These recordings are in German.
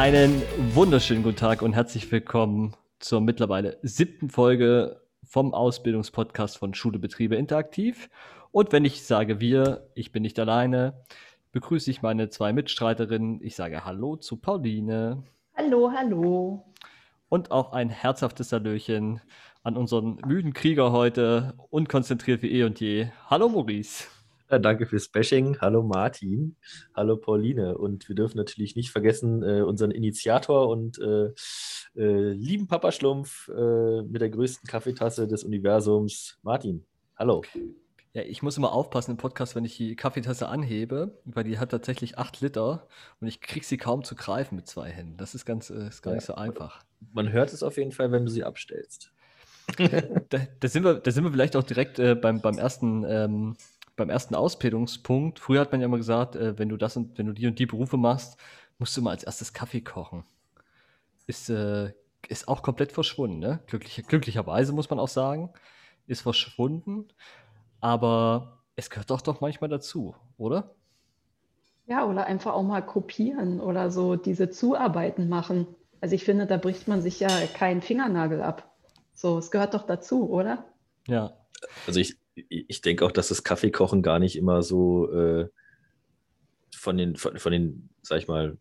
Einen wunderschönen guten Tag und herzlich willkommen zur mittlerweile siebten Folge vom Ausbildungspodcast von Schule Betriebe Interaktiv. Und wenn ich sage wir, ich bin nicht alleine, begrüße ich meine zwei Mitstreiterinnen. Ich sage Hallo zu Pauline. Hallo, hallo. Und auch ein herzhaftes Hallöchen an unseren müden Krieger heute, unkonzentriert wie eh und je. Hallo Maurice. Ja, danke fürs Bashing. Hallo Martin. Hallo Pauline. Und wir dürfen natürlich nicht vergessen, äh, unseren Initiator und äh, äh, lieben Papa Schlumpf äh, mit der größten Kaffeetasse des Universums, Martin. Hallo. Ja, ich muss immer aufpassen im Podcast, wenn ich die Kaffeetasse anhebe, weil die hat tatsächlich acht Liter und ich kriege sie kaum zu greifen mit zwei Händen. Das ist ganz, äh, ist gar ja, nicht so einfach. Man hört es auf jeden Fall, wenn du sie abstellst. da, da, sind wir, da sind wir vielleicht auch direkt äh, beim, beim ersten ähm, beim ersten Ausbildungspunkt. Früher hat man ja immer gesagt, äh, wenn du das und wenn du die und die Berufe machst, musst du mal als erstes Kaffee kochen. Ist, äh, ist auch komplett verschwunden, ne? Glücklich, glücklicherweise muss man auch sagen, ist verschwunden. Aber es gehört doch doch manchmal dazu, oder? Ja, oder einfach auch mal kopieren oder so diese Zuarbeiten machen. Also ich finde, da bricht man sich ja keinen Fingernagel ab. So, es gehört doch dazu, oder? Ja. Also ich, ich denke auch, dass das Kaffeekochen gar nicht immer so äh, von den, von, von, den, sag ich mal,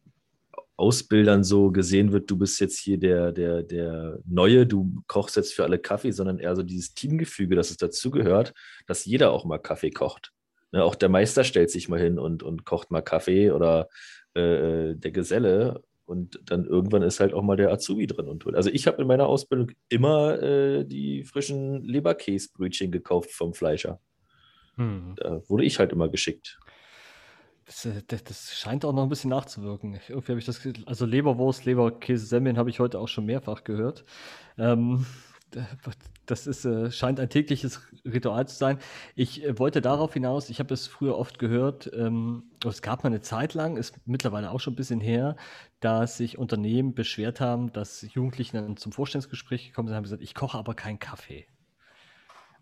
Ausbildern so gesehen wird, du bist jetzt hier der, der, der Neue, du kochst jetzt für alle Kaffee, sondern eher so dieses Teamgefüge, dass es dazugehört, dass jeder auch mal Kaffee kocht. Ne, auch der Meister stellt sich mal hin und, und kocht mal Kaffee oder äh, der Geselle und dann irgendwann ist halt auch mal der Azubi drin und tut. Also ich habe in meiner Ausbildung immer äh, die frischen Leberkäsebrötchen gekauft vom Fleischer. Hm. Da wurde ich halt immer geschickt. Das, äh, das, das, scheint auch noch ein bisschen nachzuwirken. Irgendwie habe ich das, also Leberwurst, Leberkäse, Semmeln habe ich heute auch schon mehrfach gehört. Ähm, das ist, äh, scheint ein tägliches Ritual zu sein. Ich äh, wollte darauf hinaus, ich habe es früher oft gehört, ähm, es gab mal eine Zeit lang, ist mittlerweile auch schon ein bisschen her, dass sich Unternehmen beschwert haben, dass Jugendliche dann zum Vorstellungsgespräch gekommen sind und haben gesagt, ich koche aber keinen Kaffee.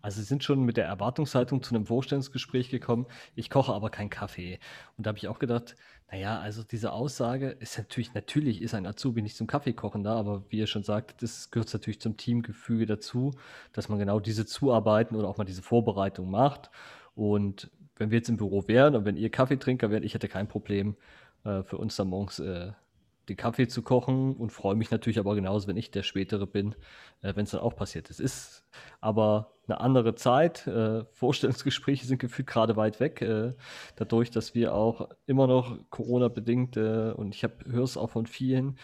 Also sie sind schon mit der Erwartungshaltung zu einem Vorstellungsgespräch gekommen, ich koche aber keinen Kaffee. Und da habe ich auch gedacht, naja, also diese Aussage ist natürlich, natürlich ist ein Azubi nicht zum Kaffeekochen da, aber wie ihr schon sagt, das gehört natürlich zum Teamgefüge dazu, dass man genau diese Zuarbeiten oder auch mal diese Vorbereitung macht. Und wenn wir jetzt im Büro wären und wenn ihr Kaffeetrinker wärt, ich hätte kein Problem, äh, für uns dann morgens äh, den Kaffee zu kochen und freue mich natürlich aber genauso, wenn ich der Spätere bin, äh, wenn es dann auch passiert. Es ist aber eine andere Zeit. Äh, Vorstellungsgespräche sind gefühlt gerade weit weg, äh, dadurch, dass wir auch immer noch Corona-bedingt äh, und ich höre es auch von vielen,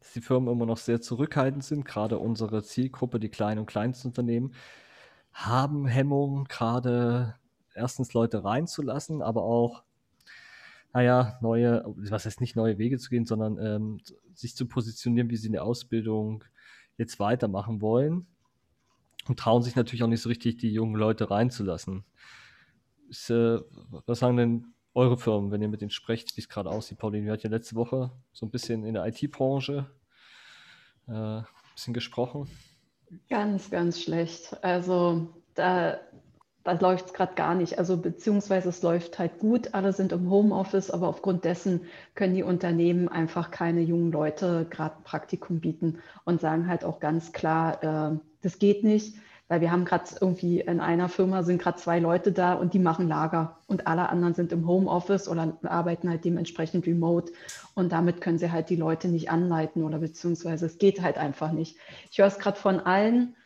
dass die Firmen immer noch sehr zurückhaltend sind. Gerade unsere Zielgruppe, die kleinen und kleinsten Unternehmen, haben Hemmungen, gerade erstens Leute reinzulassen, aber auch naja, neue, was heißt nicht neue Wege zu gehen, sondern ähm, sich zu positionieren, wie sie in der Ausbildung jetzt weitermachen wollen. Und trauen sich natürlich auch nicht so richtig, die jungen Leute reinzulassen. Ist, äh, was sagen denn eure Firmen, wenn ihr mit denen sprecht, wie es gerade aussieht? Pauline, wir hatten ja letzte Woche so ein bisschen in der IT-Branche äh, ein bisschen gesprochen. Ganz, ganz schlecht. Also da da läuft es gerade gar nicht. Also beziehungsweise es läuft halt gut, alle sind im Homeoffice, aber aufgrund dessen können die Unternehmen einfach keine jungen Leute gerade Praktikum bieten und sagen halt auch ganz klar, äh, das geht nicht, weil wir haben gerade irgendwie in einer Firma sind gerade zwei Leute da und die machen Lager und alle anderen sind im Homeoffice oder arbeiten halt dementsprechend remote und damit können sie halt die Leute nicht anleiten oder beziehungsweise es geht halt einfach nicht. Ich höre es gerade von allen,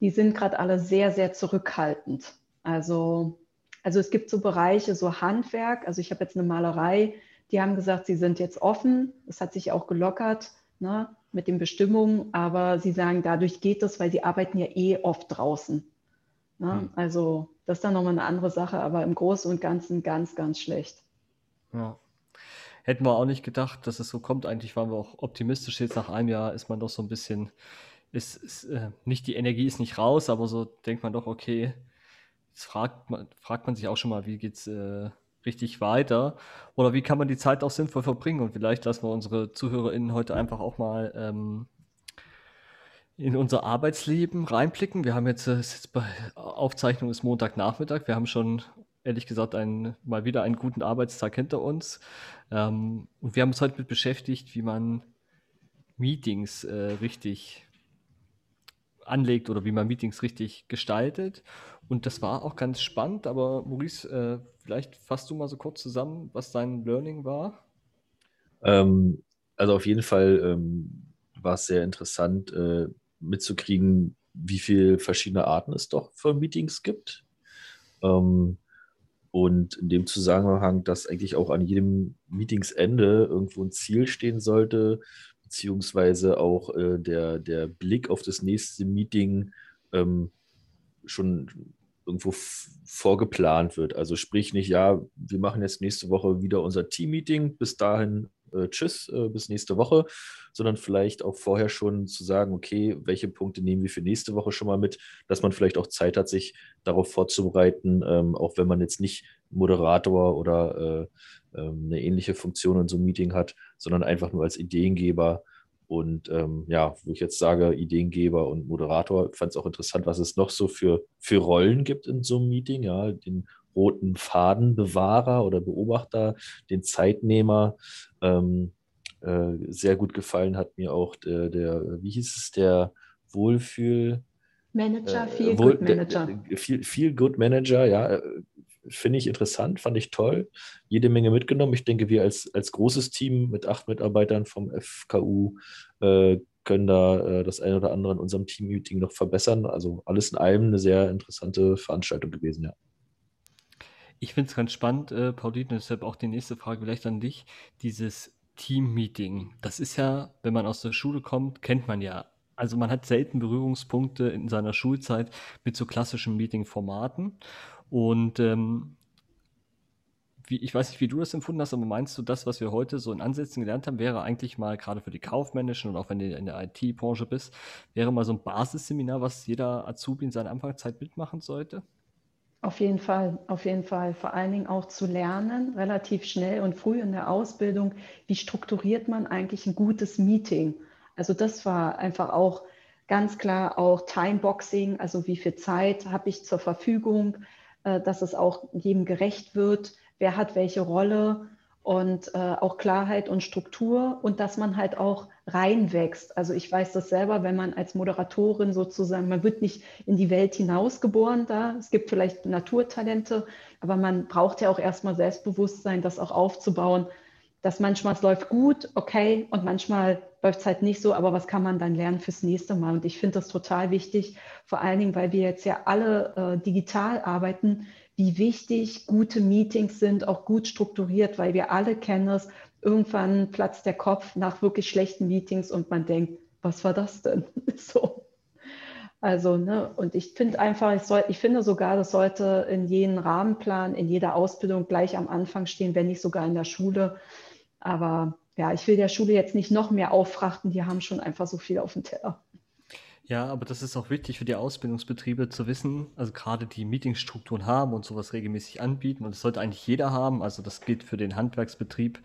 die sind gerade alle sehr, sehr zurückhaltend also, also es gibt so Bereiche, so Handwerk. Also ich habe jetzt eine Malerei, die haben gesagt, sie sind jetzt offen. Es hat sich auch gelockert ne, mit den Bestimmungen, aber sie sagen, dadurch geht es, weil sie arbeiten ja eh oft draußen. Ne? Hm. Also das ist dann nochmal eine andere Sache, aber im Großen und Ganzen ganz, ganz schlecht. Ja. Hätten wir auch nicht gedacht, dass es so kommt. Eigentlich waren wir auch optimistisch. Jetzt nach einem Jahr ist man doch so ein bisschen, ist, ist äh, nicht die Energie ist nicht raus, aber so denkt man doch, okay, fragt man, fragt man sich auch schon mal, wie geht's äh, richtig weiter? Oder wie kann man die Zeit auch sinnvoll verbringen? Und vielleicht lassen wir unsere ZuhörerInnen heute einfach auch mal ähm, in unser Arbeitsleben reinblicken. Wir haben jetzt, äh, jetzt bei Aufzeichnung ist Montagnachmittag. Wir haben schon ehrlich gesagt einen, mal wieder einen guten Arbeitstag hinter uns. Ähm, und wir haben uns heute mit beschäftigt, wie man Meetings äh, richtig anlegt oder wie man Meetings richtig gestaltet. Und das war auch ganz spannend, aber Maurice, äh, vielleicht fasst du mal so kurz zusammen, was dein Learning war? Ähm, also auf jeden Fall ähm, war es sehr interessant äh, mitzukriegen, wie viele verschiedene Arten es doch von Meetings gibt. Ähm, und in dem Zusammenhang, dass eigentlich auch an jedem Meetingsende irgendwo ein Ziel stehen sollte, beziehungsweise auch äh, der, der Blick auf das nächste Meeting ähm, schon irgendwo vorgeplant wird. Also sprich nicht, ja, wir machen jetzt nächste Woche wieder unser Team-Meeting, bis dahin äh, tschüss, äh, bis nächste Woche, sondern vielleicht auch vorher schon zu sagen, okay, welche Punkte nehmen wir für nächste Woche schon mal mit, dass man vielleicht auch Zeit hat, sich darauf vorzubereiten, ähm, auch wenn man jetzt nicht Moderator oder äh, ähm, eine ähnliche Funktion in so einem Meeting hat, sondern einfach nur als Ideengeber. Und ähm, ja, wo ich jetzt sage, Ideengeber und Moderator, fand es auch interessant, was es noch so für, für Rollen gibt in so einem Meeting. Ja, den roten Fadenbewahrer oder Beobachter, den Zeitnehmer. Ähm, äh, sehr gut gefallen hat mir auch der, der wie hieß es, der Wohlfühl. Manager, äh, Feel Good Manager. Viel, viel Good Manager, ja, äh, finde ich interessant, fand ich toll. Jede Menge mitgenommen. Ich denke, wir als, als großes Team mit acht Mitarbeitern vom FKU äh, können da äh, das eine oder andere in unserem Team-Meeting noch verbessern. Also alles in allem eine sehr interessante Veranstaltung gewesen, ja. Ich finde es ganz spannend, äh, Pauline, deshalb auch die nächste Frage vielleicht an dich. Dieses Team-Meeting, das ist ja, wenn man aus der Schule kommt, kennt man ja. Also man hat selten Berührungspunkte in seiner Schulzeit mit so klassischen Meeting-Formaten. Und ähm, wie, ich weiß nicht, wie du das empfunden hast, aber meinst du, das, was wir heute so in Ansätzen gelernt haben, wäre eigentlich mal gerade für die kaufmännischen und auch wenn du in der IT-Branche bist, wäre mal so ein Basisseminar, was jeder Azubi in seiner Anfangszeit mitmachen sollte? Auf jeden Fall, auf jeden Fall. Vor allen Dingen auch zu lernen, relativ schnell und früh in der Ausbildung, wie strukturiert man eigentlich ein gutes Meeting. Also das war einfach auch ganz klar auch Timeboxing, also wie viel Zeit habe ich zur Verfügung, äh, dass es auch jedem gerecht wird, wer hat welche Rolle und äh, auch Klarheit und Struktur und dass man halt auch reinwächst. Also ich weiß das selber, wenn man als Moderatorin sozusagen, man wird nicht in die Welt hinausgeboren da. Es gibt vielleicht Naturtalente, aber man braucht ja auch erstmal Selbstbewusstsein, das auch aufzubauen, dass manchmal es läuft gut, okay, und manchmal läuft es halt nicht so, aber was kann man dann lernen fürs nächste Mal? Und ich finde das total wichtig, vor allen Dingen, weil wir jetzt ja alle äh, digital arbeiten, wie wichtig gute Meetings sind, auch gut strukturiert, weil wir alle kennen es. Irgendwann platzt der Kopf nach wirklich schlechten Meetings und man denkt, was war das denn? so. Also, ne, und ich finde einfach, ich, soll, ich finde sogar, das sollte in jedem Rahmenplan, in jeder Ausbildung gleich am Anfang stehen, wenn nicht sogar in der Schule. Aber ja, ich will der Schule jetzt nicht noch mehr auffrachten, die haben schon einfach so viel auf dem Teller. Ja, aber das ist auch wichtig für die Ausbildungsbetriebe zu wissen, also gerade die Meetingstrukturen haben und sowas regelmäßig anbieten und das sollte eigentlich jeder haben. Also das gilt für den Handwerksbetrieb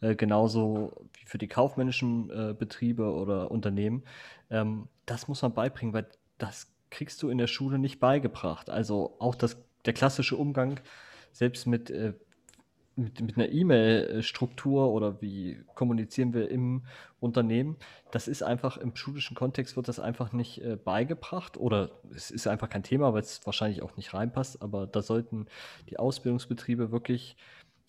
äh, genauso wie für die kaufmännischen äh, Betriebe oder Unternehmen. Ähm, das muss man beibringen, weil das kriegst du in der Schule nicht beigebracht. Also auch das, der klassische Umgang selbst mit äh, mit, mit einer E-Mail-Struktur oder wie kommunizieren wir im Unternehmen, das ist einfach im schulischen Kontext wird das einfach nicht äh, beigebracht oder es ist einfach kein Thema, weil es wahrscheinlich auch nicht reinpasst, aber da sollten die Ausbildungsbetriebe wirklich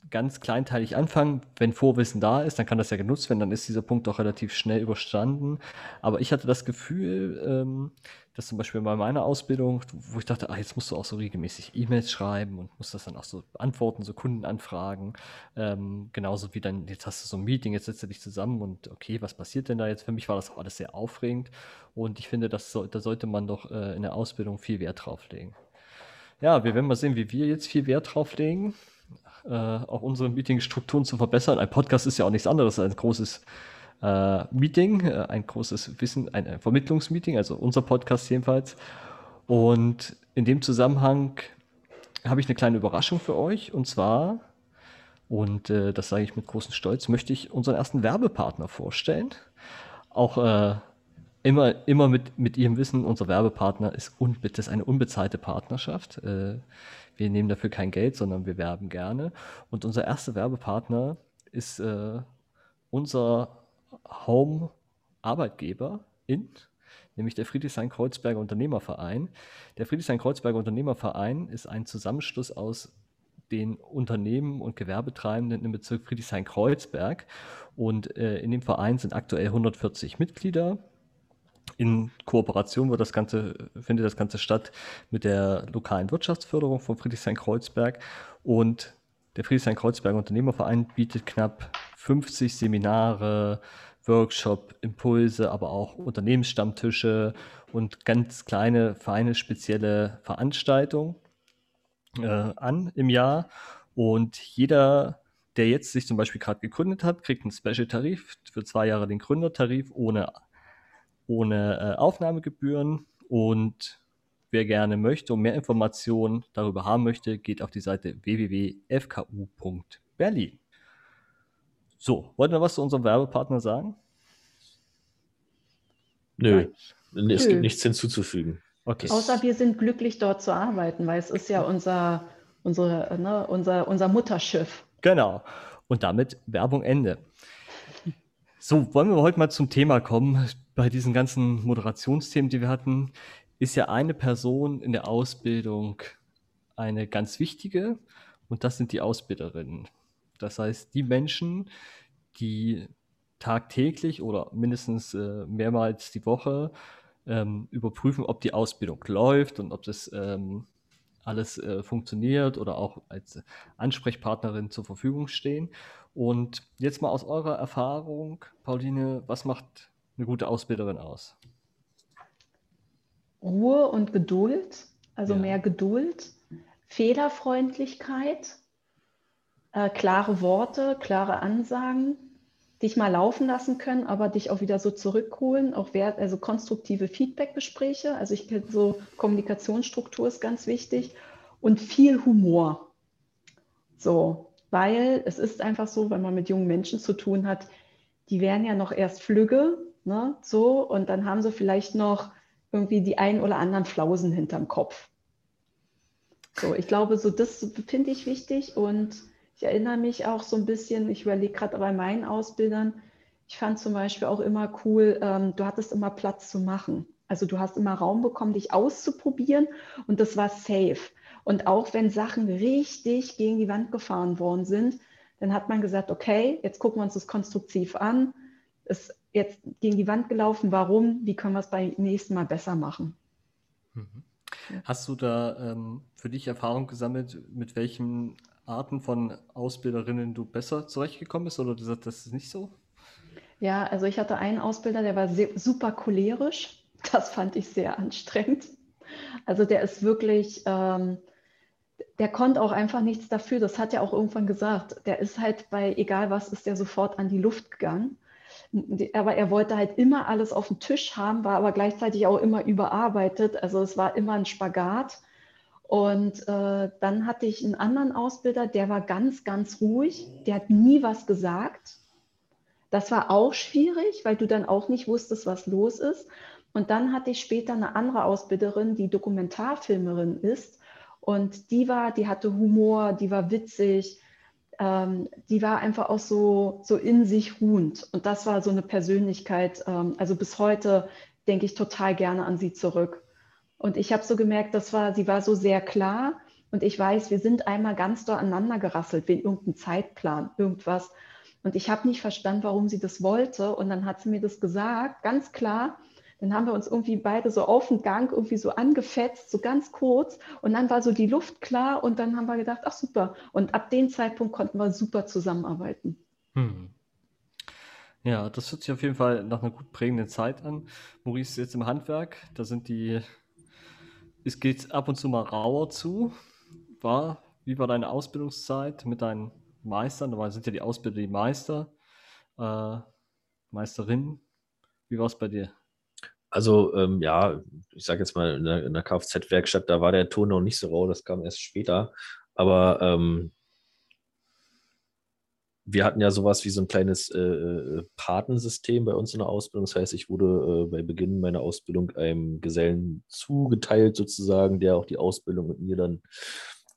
ganz kleinteilig anfangen. Wenn Vorwissen da ist, dann kann das ja genutzt werden, dann ist dieser Punkt auch relativ schnell überstanden. Aber ich hatte das Gefühl, ähm, dass zum Beispiel bei meiner Ausbildung, wo ich dachte, ah, jetzt musst du auch so regelmäßig E-Mails schreiben und musst das dann auch so beantworten, so Kundenanfragen. Ähm, genauso wie dann, jetzt hast du so ein Meeting, jetzt setzt du dich zusammen und okay, was passiert denn da jetzt? Für mich war das auch alles sehr aufregend und ich finde, das so, da sollte man doch äh, in der Ausbildung viel Wert drauf legen. Ja, wir werden mal sehen, wie wir jetzt viel Wert drauf legen äh, auch unsere Meetingstrukturen zu verbessern. Ein Podcast ist ja auch nichts anderes als ein großes äh, Meeting, äh, ein großes Wissen, ein, Vermittlungsmeeting, also unser Podcast jedenfalls. Und in dem Zusammenhang habe ich eine kleine Überraschung für euch und zwar, und äh, das sage ich mit großem Stolz, möchte ich unseren ersten Werbepartner vorstellen. Auch äh, immer, immer mit, mit ihrem Wissen, unser Werbepartner ist, un, das ist eine unbezahlte Partnerschaft. Äh, wir nehmen dafür kein Geld, sondern wir werben gerne. Und unser erster Werbepartner ist äh, unser Home Arbeitgeber in, nämlich der Friedrichshain-Kreuzberger Unternehmerverein. Der Friedrichshain-Kreuzberger Unternehmerverein ist ein Zusammenschluss aus den Unternehmen und Gewerbetreibenden im Bezirk Friedrichshain-Kreuzberg. Und äh, in dem Verein sind aktuell 140 Mitglieder. In Kooperation wird das Ganze, findet das Ganze statt mit der lokalen Wirtschaftsförderung von Friedrichshain-Kreuzberg. Und der Friedrichshain-Kreuzberg Unternehmerverein bietet knapp 50 Seminare, Workshop, Impulse, aber auch Unternehmensstammtische und ganz kleine, feine, spezielle Veranstaltungen äh, an im Jahr. Und jeder, der jetzt sich zum Beispiel gerade gegründet hat, kriegt einen Special-Tarif für zwei Jahre den Gründertarif ohne, ohne äh, Aufnahmegebühren. Und wer gerne möchte und mehr Informationen darüber haben möchte, geht auf die Seite www.fku.berlin. So, wollt ihr noch was zu unserem Werbepartner sagen? Nö, Nein. es gibt nichts hinzuzufügen. Okay. Außer wir sind glücklich, dort zu arbeiten, weil es ist ja unser, unsere, ne, unser, unser Mutterschiff. Genau. Und damit Werbung Ende. So, wollen wir heute mal zum Thema kommen. Bei diesen ganzen Moderationsthemen, die wir hatten, ist ja eine Person in der Ausbildung eine ganz wichtige und das sind die Ausbilderinnen. Das heißt, die Menschen, die tagtäglich oder mindestens äh, mehrmals die Woche ähm, überprüfen, ob die Ausbildung läuft und ob das ähm, alles äh, funktioniert oder auch als Ansprechpartnerin zur Verfügung stehen. Und jetzt mal aus eurer Erfahrung, Pauline, was macht eine gute Ausbilderin aus? Ruhe und Geduld, also ja. mehr Geduld, Fehlerfreundlichkeit, äh, klare Worte, klare Ansagen, dich mal laufen lassen können, aber dich auch wieder so zurückholen, auch wert, also konstruktive Feedbackgespräche. Also ich kenne so Kommunikationsstruktur ist ganz wichtig und viel Humor. So, weil es ist einfach so, wenn man mit jungen Menschen zu tun hat, die werden ja noch erst flügge, ne, so, und dann haben sie vielleicht noch irgendwie die ein oder anderen Flausen hinterm Kopf. So, ich glaube, so das finde ich wichtig und ich erinnere mich auch so ein bisschen, ich überlege gerade bei meinen Ausbildern, ich fand zum Beispiel auch immer cool, ähm, du hattest immer Platz zu machen. Also du hast immer Raum bekommen, dich auszuprobieren und das war safe. Und auch wenn Sachen richtig gegen die Wand gefahren worden sind, dann hat man gesagt, okay, jetzt gucken wir uns das konstruktiv an. Ist jetzt gegen die Wand gelaufen, warum? Wie können wir es beim nächsten Mal besser machen? Mhm. Hast du da ähm, für dich Erfahrung gesammelt, mit welchen Arten von Ausbilderinnen du besser zurechtgekommen bist oder du sagst, das ist nicht so? Ja, also ich hatte einen Ausbilder, der war super cholerisch. Das fand ich sehr anstrengend. Also der ist wirklich, ähm, der konnte auch einfach nichts dafür. Das hat er auch irgendwann gesagt. Der ist halt bei egal was, ist der sofort an die Luft gegangen. Aber er wollte halt immer alles auf dem Tisch haben, war aber gleichzeitig auch immer überarbeitet. Also es war immer ein Spagat. Und äh, dann hatte ich einen anderen Ausbilder, der war ganz, ganz ruhig, der hat nie was gesagt. Das war auch schwierig, weil du dann auch nicht wusstest, was los ist. Und dann hatte ich später eine andere Ausbilderin, die Dokumentarfilmerin ist. Und die war, die hatte Humor, die war witzig, ähm, die war einfach auch so, so in sich ruhend. Und das war so eine Persönlichkeit. Ähm, also bis heute denke ich total gerne an sie zurück. Und ich habe so gemerkt, das war, sie war so sehr klar. Und ich weiß, wir sind einmal ganz doll aneinander gerasselt wegen irgendeinem Zeitplan, irgendwas. Und ich habe nicht verstanden, warum sie das wollte. Und dann hat sie mir das gesagt, ganz klar. Dann haben wir uns irgendwie beide so auf den Gang irgendwie so angefetzt, so ganz kurz. Und dann war so die Luft klar. Und dann haben wir gedacht, ach super. Und ab dem Zeitpunkt konnten wir super zusammenarbeiten. Hm. Ja, das hört sich auf jeden Fall nach einer gut prägenden Zeit an. Maurice ist jetzt im Handwerk. Da sind die es geht ab und zu mal rauer zu. War, wie war deine Ausbildungszeit mit deinen Meistern? Da sind ja die Ausbilder die Meister, äh, Meisterinnen. Wie war es bei dir? Also ähm, ja, ich sage jetzt mal in der, der Kfz-Werkstatt, da war der Ton noch nicht so rau, das kam erst später. Aber ähm, wir hatten ja sowas wie so ein kleines äh, äh, Patensystem bei uns in der Ausbildung. Das heißt, ich wurde äh, bei Beginn meiner Ausbildung einem Gesellen zugeteilt, sozusagen, der auch die Ausbildung mit mir dann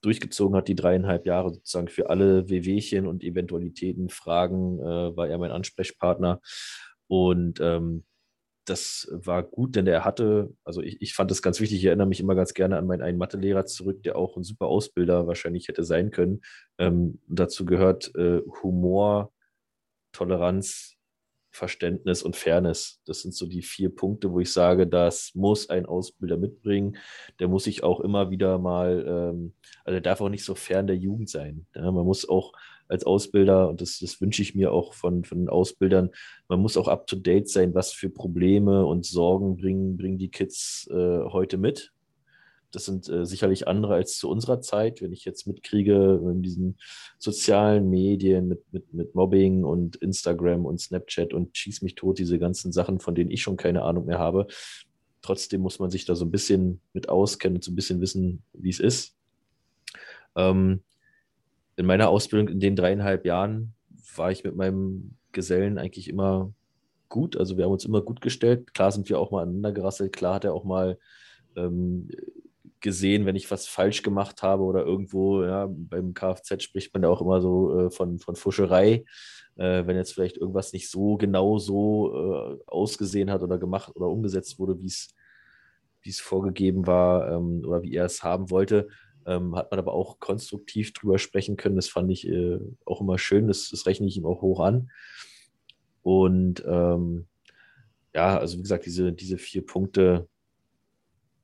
durchgezogen hat, die dreieinhalb Jahre sozusagen für alle Wehwehchen und Eventualitäten, Fragen, äh, war er mein Ansprechpartner. Und ähm, das war gut, denn er hatte, also ich, ich fand das ganz wichtig, ich erinnere mich immer ganz gerne an meinen einen Mathelehrer zurück, der auch ein super Ausbilder wahrscheinlich hätte sein können. Ähm, dazu gehört äh, Humor, Toleranz, Verständnis und Fairness. Das sind so die vier Punkte, wo ich sage, das muss ein Ausbilder mitbringen. Der muss sich auch immer wieder mal, ähm, also der darf auch nicht so fern der Jugend sein. Ja, man muss auch als Ausbilder, und das, das wünsche ich mir auch von, von den Ausbildern, man muss auch up-to-date sein, was für Probleme und Sorgen bringen, bringen die Kids äh, heute mit. Das sind äh, sicherlich andere als zu unserer Zeit, wenn ich jetzt mitkriege in diesen sozialen Medien mit, mit, mit Mobbing und Instagram und Snapchat und schieß mich tot, diese ganzen Sachen, von denen ich schon keine Ahnung mehr habe. Trotzdem muss man sich da so ein bisschen mit auskennen und so ein bisschen wissen, wie es ist. Ähm, in meiner Ausbildung in den dreieinhalb Jahren war ich mit meinem Gesellen eigentlich immer gut. Also wir haben uns immer gut gestellt. Klar sind wir auch mal aneinander gerasselt. Klar hat er auch mal ähm, gesehen, wenn ich was falsch gemacht habe oder irgendwo, ja, beim Kfz spricht man ja auch immer so äh, von, von Fuscherei. Äh, wenn jetzt vielleicht irgendwas nicht so genau so äh, ausgesehen hat oder gemacht oder umgesetzt wurde, wie es vorgegeben war ähm, oder wie er es haben wollte, ähm, hat man aber auch konstruktiv drüber sprechen können. Das fand ich äh, auch immer schön. Das, das, rechne ich ihm auch hoch an. Und ähm, ja, also wie gesagt, diese, diese vier Punkte,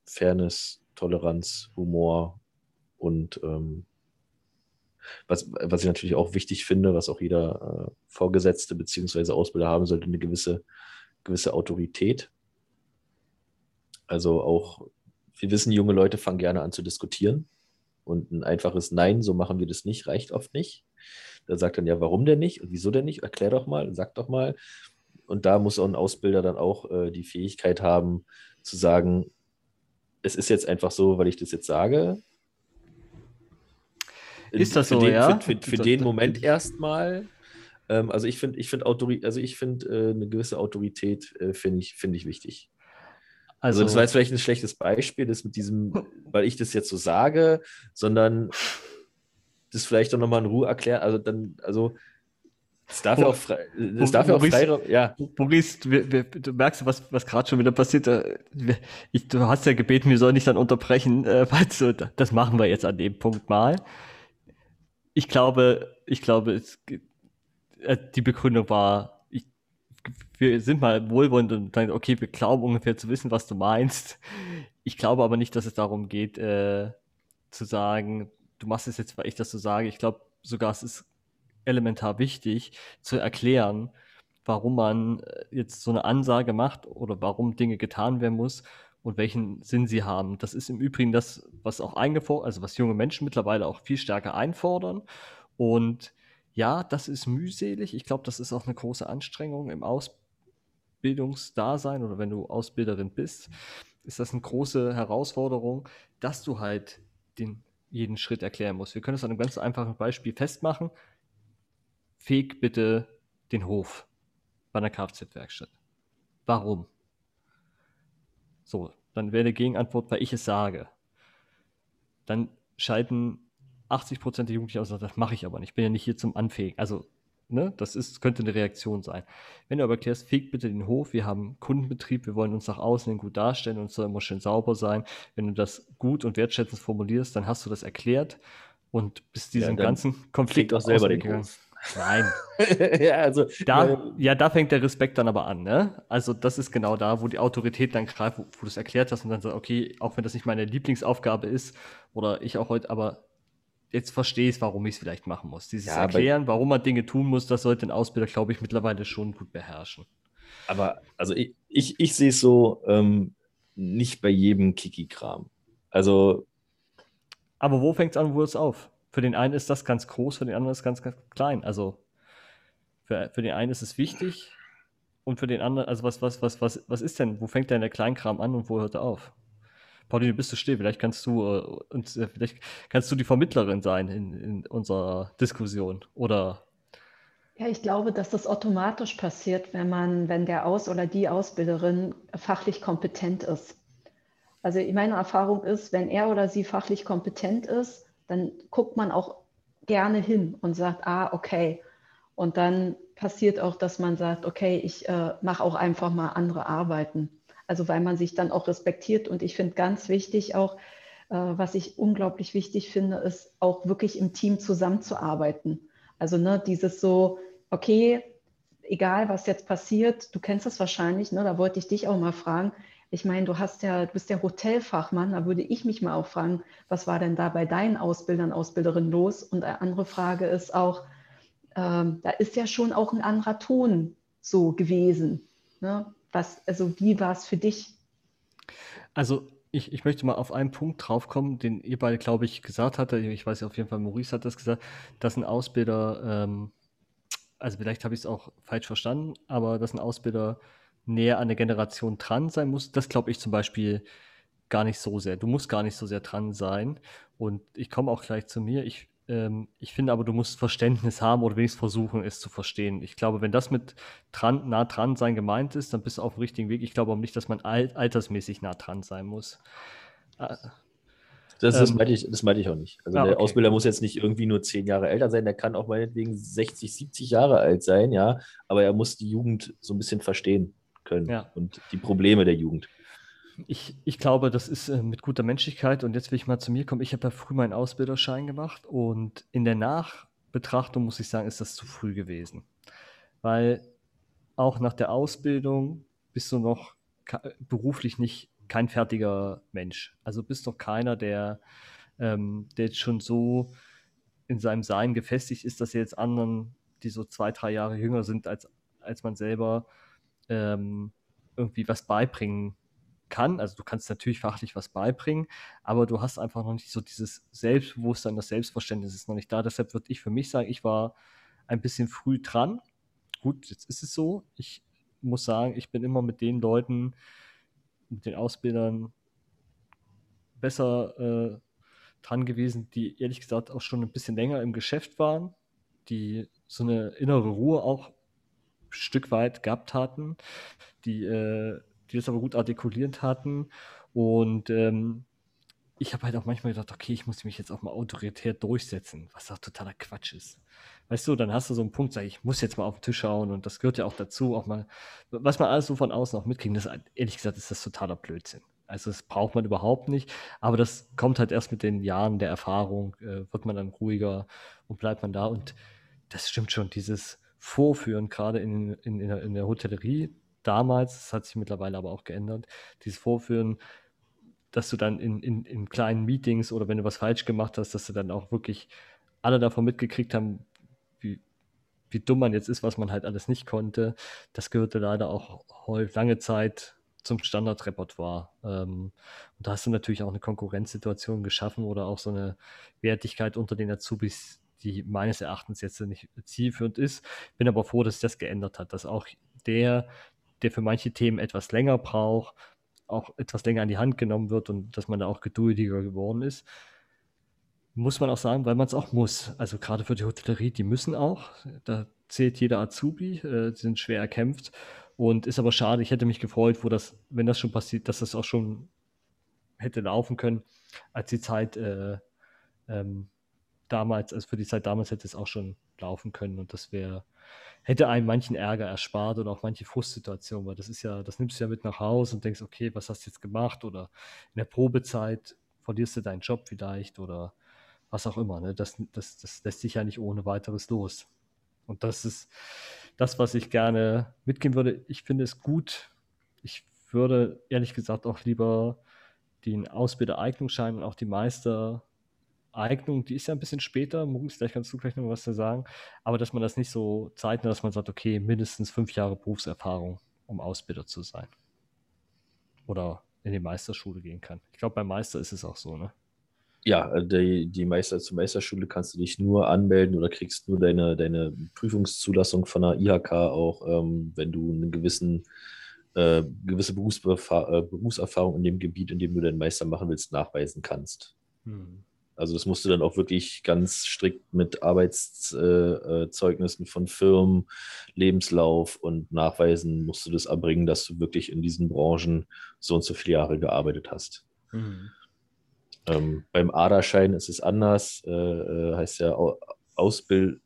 Fairness, Toleranz, Humor und ähm, was, was ich natürlich auch wichtig finde, was auch jeder äh, Vorgesetzte bzw. Ausbilder haben sollte, eine gewisse, gewisse Autorität. Also auch, wir wissen, junge Leute fangen gerne an zu diskutieren. Und ein einfaches Nein, so machen wir das nicht, reicht oft nicht. Da sagt dann ja, warum denn nicht und wieso denn nicht? Erklär doch mal, sag doch mal. Und da muss auch ein Ausbilder dann auch äh, die Fähigkeit haben, zu sagen, es ist jetzt einfach so, weil ich das jetzt sage. Ist das für so, den, ja? Für, für, für den Moment erstmal. Ähm, also ich finde, ich finde also ich finde äh, eine gewisse Autorität äh, finde ich, finde ich wichtig. Also, also, das war jetzt vielleicht ein schlechtes Beispiel, das mit diesem, weil ich das jetzt so sage, sondern das vielleicht auch nochmal in Ruhe erklären. Also dann, also es darf ja auch frei, es darf ja auch frei, ja. Wir, wir, du merkst, was, was gerade schon wieder passiert. Äh, ich, du hast ja gebeten, wir sollen nicht dann unterbrechen, äh, weil so, das machen wir jetzt an dem Punkt mal. Ich glaube, ich glaube, es, äh, die Begründung war wir sind mal wohlwollend und sagen, okay, wir glauben ungefähr zu wissen, was du meinst. Ich glaube aber nicht, dass es darum geht, äh, zu sagen, du machst es jetzt, weil ich das so sage. Ich glaube sogar, es ist elementar wichtig zu erklären, warum man äh, jetzt so eine Ansage macht oder warum Dinge getan werden muss und welchen Sinn sie haben. Das ist im Übrigen das, was auch eingefordert, also was junge Menschen mittlerweile auch viel stärker einfordern. Und ja, das ist mühselig. Ich glaube, das ist auch eine große Anstrengung im Ausbildung Ausbildungsdasein oder wenn du Ausbilderin bist, ist das eine große Herausforderung, dass du halt den jeden Schritt erklären musst. Wir können es an einem ganz einfachen Beispiel festmachen. Feg bitte den Hof bei einer Kfz-Werkstatt. Warum? So, dann wäre die Gegenantwort, weil ich es sage. Dann schalten 80% der Jugendlichen aus, das mache ich aber nicht. Ich bin ja nicht hier zum Anfegen. Also Ne? Das ist, könnte eine Reaktion sein. Wenn du aber erklärst, feg bitte den Hof, wir haben Kundenbetrieb, wir wollen uns nach außen hin gut darstellen und es soll immer schön sauber sein. Wenn du das gut und wertschätzend formulierst, dann hast du das erklärt und bist diesem ja, ganzen Konflikt auch selber den Hof. Nein. ja, also, da, äh, ja, da fängt der Respekt dann aber an. Ne? Also das ist genau da, wo die Autorität dann greift, wo, wo du es erklärt hast und dann sagst, okay, auch wenn das nicht meine Lieblingsaufgabe ist oder ich auch heute, aber jetzt verstehe ich, warum ich es vielleicht machen muss. Dieses ja, Erklären, warum man Dinge tun muss, das sollte ein Ausbilder, glaube ich, mittlerweile schon gut beherrschen. Aber also ich, ich, ich sehe es so, ähm, nicht bei jedem Kiki-Kram. Also. Aber wo fängt es an, wo es auf? Für den einen ist das ganz groß, für den anderen ist es ganz, ganz klein. Also für, für den einen ist es wichtig und für den anderen, also was, was, was, was, was ist denn, wo fängt denn der Kleinkram an und wo hört er auf? Pauline, bist du still? Vielleicht kannst du äh, uns, äh, vielleicht kannst du die Vermittlerin sein in, in unserer Diskussion oder ja, ich glaube, dass das automatisch passiert, wenn man, wenn der Aus- oder die Ausbilderin fachlich kompetent ist. Also meine Erfahrung ist, wenn er oder sie fachlich kompetent ist, dann guckt man auch gerne hin und sagt, ah, okay. Und dann passiert auch, dass man sagt, okay, ich äh, mache auch einfach mal andere Arbeiten. Also weil man sich dann auch respektiert. Und ich finde ganz wichtig auch, äh, was ich unglaublich wichtig finde, ist auch wirklich im Team zusammenzuarbeiten. Also ne, dieses so, okay, egal was jetzt passiert, du kennst das wahrscheinlich, ne, da wollte ich dich auch mal fragen. Ich meine, du hast ja, du bist ja Hotelfachmann, da würde ich mich mal auch fragen, was war denn da bei deinen Ausbildern, Ausbilderinnen los? Und eine andere Frage ist auch, ähm, da ist ja schon auch ein anderer Ton so gewesen. Ne? Was, also wie war es für dich? Also ich, ich möchte mal auf einen Punkt draufkommen, den ihr beide, glaube ich, gesagt hatte. Ich weiß ja auf jeden Fall, Maurice hat das gesagt, dass ein Ausbilder, ähm, also vielleicht habe ich es auch falsch verstanden, aber dass ein Ausbilder näher an der Generation dran sein muss, das glaube ich zum Beispiel gar nicht so sehr. Du musst gar nicht so sehr dran sein. Und ich komme auch gleich zu mir. Ich ähm, ich finde aber, du musst Verständnis haben oder wenigstens versuchen, es zu verstehen. Ich glaube, wenn das mit dran, nah dran sein gemeint ist, dann bist du auf dem richtigen Weg. Ich glaube auch nicht, dass man alt, altersmäßig nah dran sein muss. Äh, das, das, ähm, meinte ich, das meinte ich auch nicht. Also ah, der okay. Ausbilder muss jetzt nicht irgendwie nur zehn Jahre älter sein, der kann auch meinetwegen 60, 70 Jahre alt sein, ja, aber er muss die Jugend so ein bisschen verstehen können ja. und die Probleme der Jugend. Ich, ich glaube, das ist äh, mit guter Menschlichkeit. Und jetzt will ich mal zu mir kommen. Ich habe ja früh meinen Ausbilderschein gemacht und in der Nachbetrachtung muss ich sagen, ist das zu früh gewesen. Weil auch nach der Ausbildung bist du noch beruflich nicht kein fertiger Mensch. Also bist doch keiner, der, ähm, der jetzt schon so in seinem Sein gefestigt ist, dass jetzt anderen, die so zwei, drei Jahre jünger sind als, als man selber, ähm, irgendwie was beibringen kann. Also du kannst natürlich fachlich was beibringen, aber du hast einfach noch nicht so dieses Selbstbewusstsein, das Selbstverständnis ist noch nicht da. Deshalb würde ich für mich sagen, ich war ein bisschen früh dran. Gut, jetzt ist es so. Ich muss sagen, ich bin immer mit den Leuten, mit den Ausbildern besser äh, dran gewesen, die ehrlich gesagt auch schon ein bisschen länger im Geschäft waren, die so eine innere Ruhe auch ein Stück weit gehabt hatten, die äh, die das aber gut artikuliert hatten. Und ähm, ich habe halt auch manchmal gedacht, okay, ich muss mich jetzt auch mal autoritär durchsetzen, was auch totaler Quatsch ist. Weißt du, dann hast du so einen Punkt, sag ich, ich muss jetzt mal auf den Tisch schauen und das gehört ja auch dazu, auch mal, was man alles so von außen auch mitkriegt, das ehrlich gesagt ist das totaler Blödsinn. Also das braucht man überhaupt nicht, aber das kommt halt erst mit den Jahren der Erfahrung, äh, wird man dann ruhiger und bleibt man da und das stimmt schon, dieses Vorführen gerade in, in, in, der, in der Hotellerie, damals, das hat sich mittlerweile aber auch geändert, dieses Vorführen, dass du dann in, in, in kleinen Meetings oder wenn du was falsch gemacht hast, dass du dann auch wirklich alle davon mitgekriegt haben, wie, wie dumm man jetzt ist, was man halt alles nicht konnte. Das gehörte leider auch lange Zeit zum Standardrepertoire. Ähm, und da hast du natürlich auch eine Konkurrenzsituation geschaffen oder auch so eine Wertigkeit unter den Azubis, die meines Erachtens jetzt nicht zielführend ist. Bin aber froh, dass sich das geändert hat, dass auch der, der für manche Themen etwas länger braucht, auch etwas länger an die Hand genommen wird und dass man da auch geduldiger geworden ist. Muss man auch sagen, weil man es auch muss. Also gerade für die Hotellerie, die müssen auch. Da zählt jeder Azubi, äh, sind schwer erkämpft. Und ist aber schade, ich hätte mich gefreut, wo das, wenn das schon passiert, dass das auch schon hätte laufen können, als die Zeit äh, ähm, damals, also für die Zeit damals hätte es auch schon laufen können und das wäre hätte einem manchen Ärger erspart und auch manche Frustsituationen, weil das ist ja, das nimmst du ja mit nach Hause und denkst, okay, was hast du jetzt gemacht? Oder in der Probezeit verlierst du deinen Job vielleicht oder was auch immer. Ne? Das, das, das lässt sich ja nicht ohne weiteres los. Und das ist das, was ich gerne mitgeben würde. Ich finde es gut. Ich würde ehrlich gesagt auch lieber den Ausbildereignungsschein und auch die Meister Eignung, die ist ja ein bisschen später, Mugens, vielleicht kannst du gleich noch was zu sagen, aber dass man das nicht so zeitnah, dass man sagt, okay, mindestens fünf Jahre Berufserfahrung, um Ausbilder zu sein. Oder in die Meisterschule gehen kann. Ich glaube, beim Meister ist es auch so, ne? Ja, äh, die, die Meister zur Meisterschule kannst du dich nur anmelden oder kriegst nur deine, deine Prüfungszulassung von der IHK auch, ähm, wenn du eine gewissen, äh, gewisse Berufserfahrung, äh, Berufserfahrung in dem Gebiet, in dem du deinen Meister machen willst, nachweisen kannst. Hm. Also das musst du dann auch wirklich ganz strikt mit Arbeitszeugnissen von Firmen, Lebenslauf und Nachweisen musst du das erbringen, dass du wirklich in diesen Branchen so und so viele Jahre gearbeitet hast. Mhm. Ähm, beim ADA-Schein ist es anders, äh, äh heißt ja Ausbild,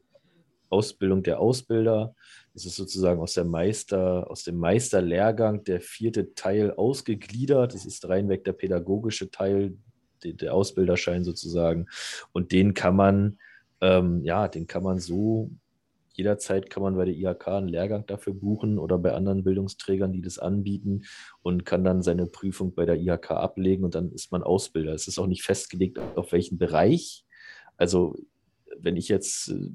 Ausbildung der Ausbilder. Das ist sozusagen aus, der Meister, aus dem Meisterlehrgang der vierte Teil ausgegliedert. Das ist reinweg der pädagogische Teil, der, der Ausbilderschein sozusagen. Und den kann man, ähm, ja, den kann man so jederzeit kann man bei der IHK einen Lehrgang dafür buchen oder bei anderen Bildungsträgern, die das anbieten und kann dann seine Prüfung bei der IHK ablegen und dann ist man Ausbilder. Es ist auch nicht festgelegt, auf welchen Bereich. Also wenn ich jetzt äh,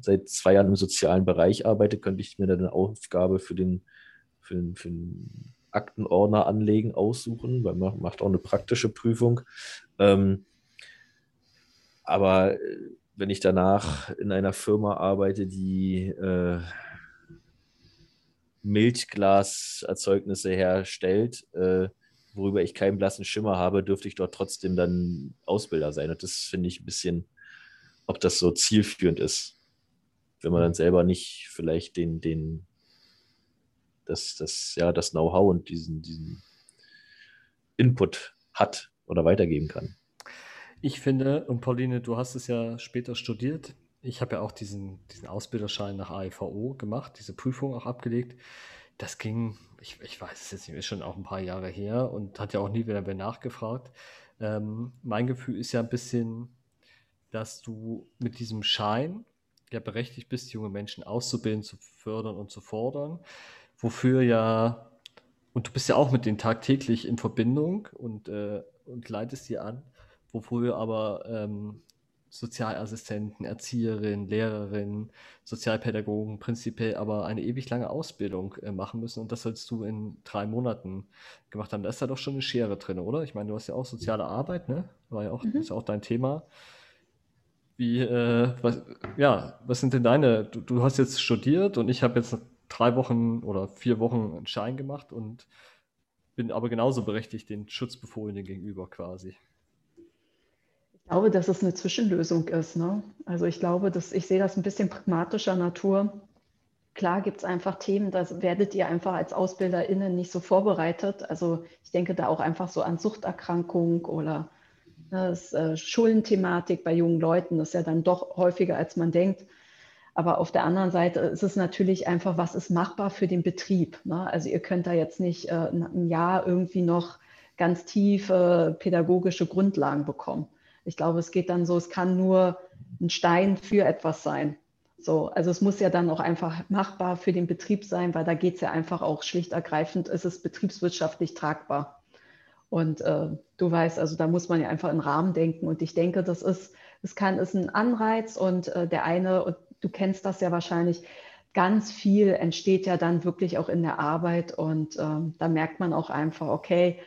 seit zwei Jahren im sozialen Bereich arbeite, könnte ich mir dann eine Aufgabe für den, für den, für den Aktenordner anlegen, aussuchen, weil man macht auch eine praktische Prüfung. Ähm, aber äh, wenn ich danach in einer Firma arbeite, die äh, Milchglaserzeugnisse herstellt, äh, worüber ich keinen blassen Schimmer habe, dürfte ich dort trotzdem dann Ausbilder sein. Und das finde ich ein bisschen, ob das so zielführend ist, wenn man dann selber nicht vielleicht den, den, das, das, ja, das Know-how und diesen, diesen Input hat oder weitergeben kann. Ich finde, und Pauline, du hast es ja später studiert. Ich habe ja auch diesen, diesen Ausbilderschein nach AIVO gemacht, diese Prüfung auch abgelegt. Das ging, ich, ich weiß es jetzt nicht, ist schon auch ein paar Jahre her und hat ja auch nie wieder mehr nachgefragt. Ähm, mein Gefühl ist ja ein bisschen, dass du mit diesem Schein ja berechtigt bist, junge Menschen auszubilden, zu fördern und zu fordern, wofür ja, und du bist ja auch mit denen tagtäglich in Verbindung und, äh, und leitest die an, wofür aber ähm, Sozialassistenten, Erzieherinnen, Lehrerinnen, Sozialpädagogen prinzipiell aber eine ewig lange Ausbildung äh, machen müssen und das sollst du in drei Monaten gemacht haben. Da ist da doch schon eine Schere drin, oder? Ich meine, du hast ja auch soziale Arbeit, ne? War ja auch, mhm. ist ja auch dein Thema. Wie, äh, was, ja, was sind denn deine, du, du hast jetzt studiert und ich habe jetzt drei Wochen oder vier Wochen einen Schein gemacht und bin aber genauso berechtigt den Schutzbefohlenen gegenüber quasi. Ich glaube, dass es eine Zwischenlösung ist. Ne? Also ich glaube, dass ich sehe das ein bisschen pragmatischer Natur. Klar gibt es einfach Themen, da werdet ihr einfach als AusbilderInnen nicht so vorbereitet. Also ich denke da auch einfach so an Suchterkrankung oder ne, das, äh, Schuldenthematik bei jungen Leuten. Das ist ja dann doch häufiger, als man denkt. Aber auf der anderen Seite ist es natürlich einfach, was ist machbar für den Betrieb. Ne? Also ihr könnt da jetzt nicht äh, ein Jahr irgendwie noch ganz tiefe pädagogische Grundlagen bekommen. Ich glaube, es geht dann so, es kann nur ein Stein für etwas sein. So, also es muss ja dann auch einfach machbar für den Betrieb sein, weil da geht es ja einfach auch schlicht ergreifend, ist es betriebswirtschaftlich tragbar. Und äh, du weißt, also da muss man ja einfach in Rahmen denken. Und ich denke, das ist, es kann, ist ein Anreiz und äh, der eine, und du kennst das ja wahrscheinlich, ganz viel entsteht ja dann wirklich auch in der Arbeit. Und äh, da merkt man auch einfach, okay,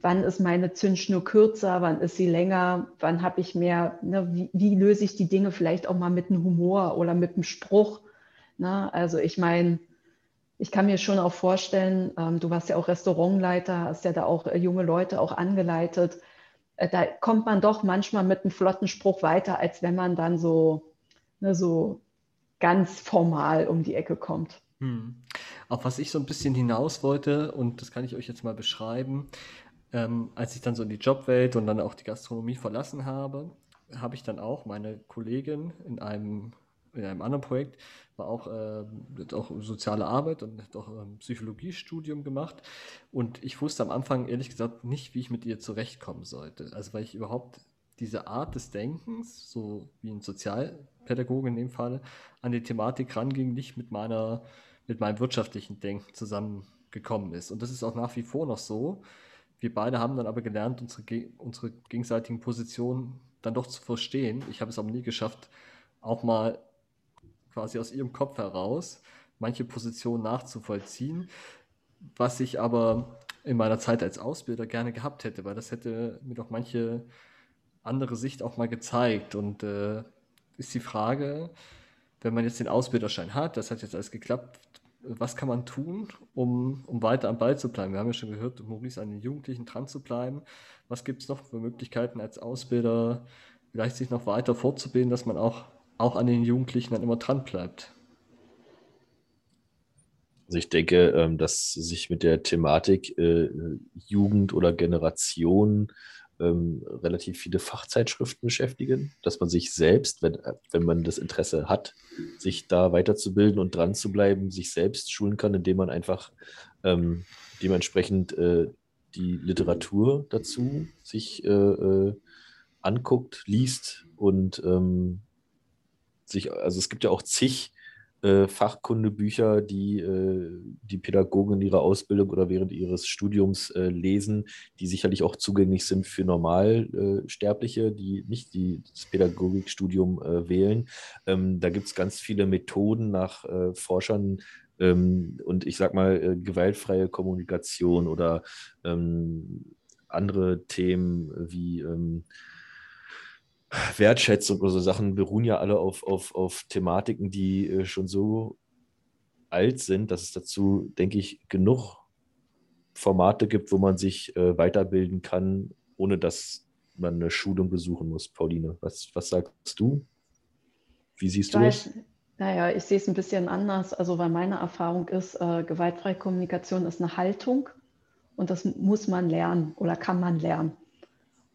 wann ist meine Zündschnur kürzer, wann ist sie länger, wann habe ich mehr, ne, wie, wie, löse ich die Dinge vielleicht auch mal mit einem Humor oder mit einem Spruch. Ne? Also ich meine, ich kann mir schon auch vorstellen, ähm, du warst ja auch Restaurantleiter, hast ja da auch äh, junge Leute auch angeleitet. Äh, da kommt man doch manchmal mit einem flotten Spruch weiter, als wenn man dann so, ne, so ganz formal um die Ecke kommt. Hm. Auf was ich so ein bisschen hinaus wollte, und das kann ich euch jetzt mal beschreiben, ähm, als ich dann so in die Jobwelt und dann auch die Gastronomie verlassen habe, habe ich dann auch meine Kollegin in einem, in einem anderen Projekt, war auch, äh, auch soziale Arbeit und hat auch ähm, Psychologiestudium gemacht. Und ich wusste am Anfang ehrlich gesagt nicht, wie ich mit ihr zurechtkommen sollte. Also weil ich überhaupt diese Art des Denkens, so wie ein Sozialpädagoge in dem Fall, an die Thematik ranging, nicht mit meiner, mit meinem wirtschaftlichen Denken zusammengekommen ist. Und das ist auch nach wie vor noch so wir beide haben dann aber gelernt, unsere, unsere gegenseitigen Positionen dann doch zu verstehen. Ich habe es aber nie geschafft, auch mal quasi aus ihrem Kopf heraus manche Positionen nachzuvollziehen, was ich aber in meiner Zeit als Ausbilder gerne gehabt hätte, weil das hätte mir doch manche andere Sicht auch mal gezeigt. Und äh, ist die Frage, wenn man jetzt den Ausbilderschein hat, das hat jetzt alles geklappt, was kann man tun, um, um weiter am Ball zu bleiben? Wir haben ja schon gehört, Maurice an den Jugendlichen dran zu bleiben. Was gibt es noch für Möglichkeiten als Ausbilder, vielleicht sich noch weiter fortzubilden, dass man auch, auch an den Jugendlichen dann immer dran bleibt? Also ich denke, ähm, dass sich mit der Thematik äh, Jugend oder Generation ähm, relativ viele Fachzeitschriften beschäftigen, dass man sich selbst, wenn, wenn man das Interesse hat, sich da weiterzubilden und dran zu bleiben, sich selbst schulen kann, indem man einfach ähm, dementsprechend äh, die Literatur dazu sich äh, äh, anguckt, liest und ähm, sich, also es gibt ja auch zig äh, Fachkundebücher, die äh, die Pädagogen in ihrer Ausbildung oder während ihres Studiums äh, lesen, die sicherlich auch zugänglich sind für Normalsterbliche, die nicht die, das Pädagogikstudium äh, wählen. Ähm, da gibt es ganz viele Methoden nach äh, Forschern, ähm, und ich sag mal, äh, gewaltfreie Kommunikation oder ähm, andere Themen wie ähm, Wertschätzung oder so Sachen beruhen ja alle auf, auf, auf Thematiken, die äh, schon so alt sind, dass es dazu, denke ich, genug Formate gibt, wo man sich äh, weiterbilden kann, ohne dass man eine Schulung besuchen muss. Pauline, was, was sagst du? Wie siehst du das? Naja, ich sehe es ein bisschen anders. Also, weil meine Erfahrung ist, äh, gewaltfreie Kommunikation ist eine Haltung und das muss man lernen oder kann man lernen.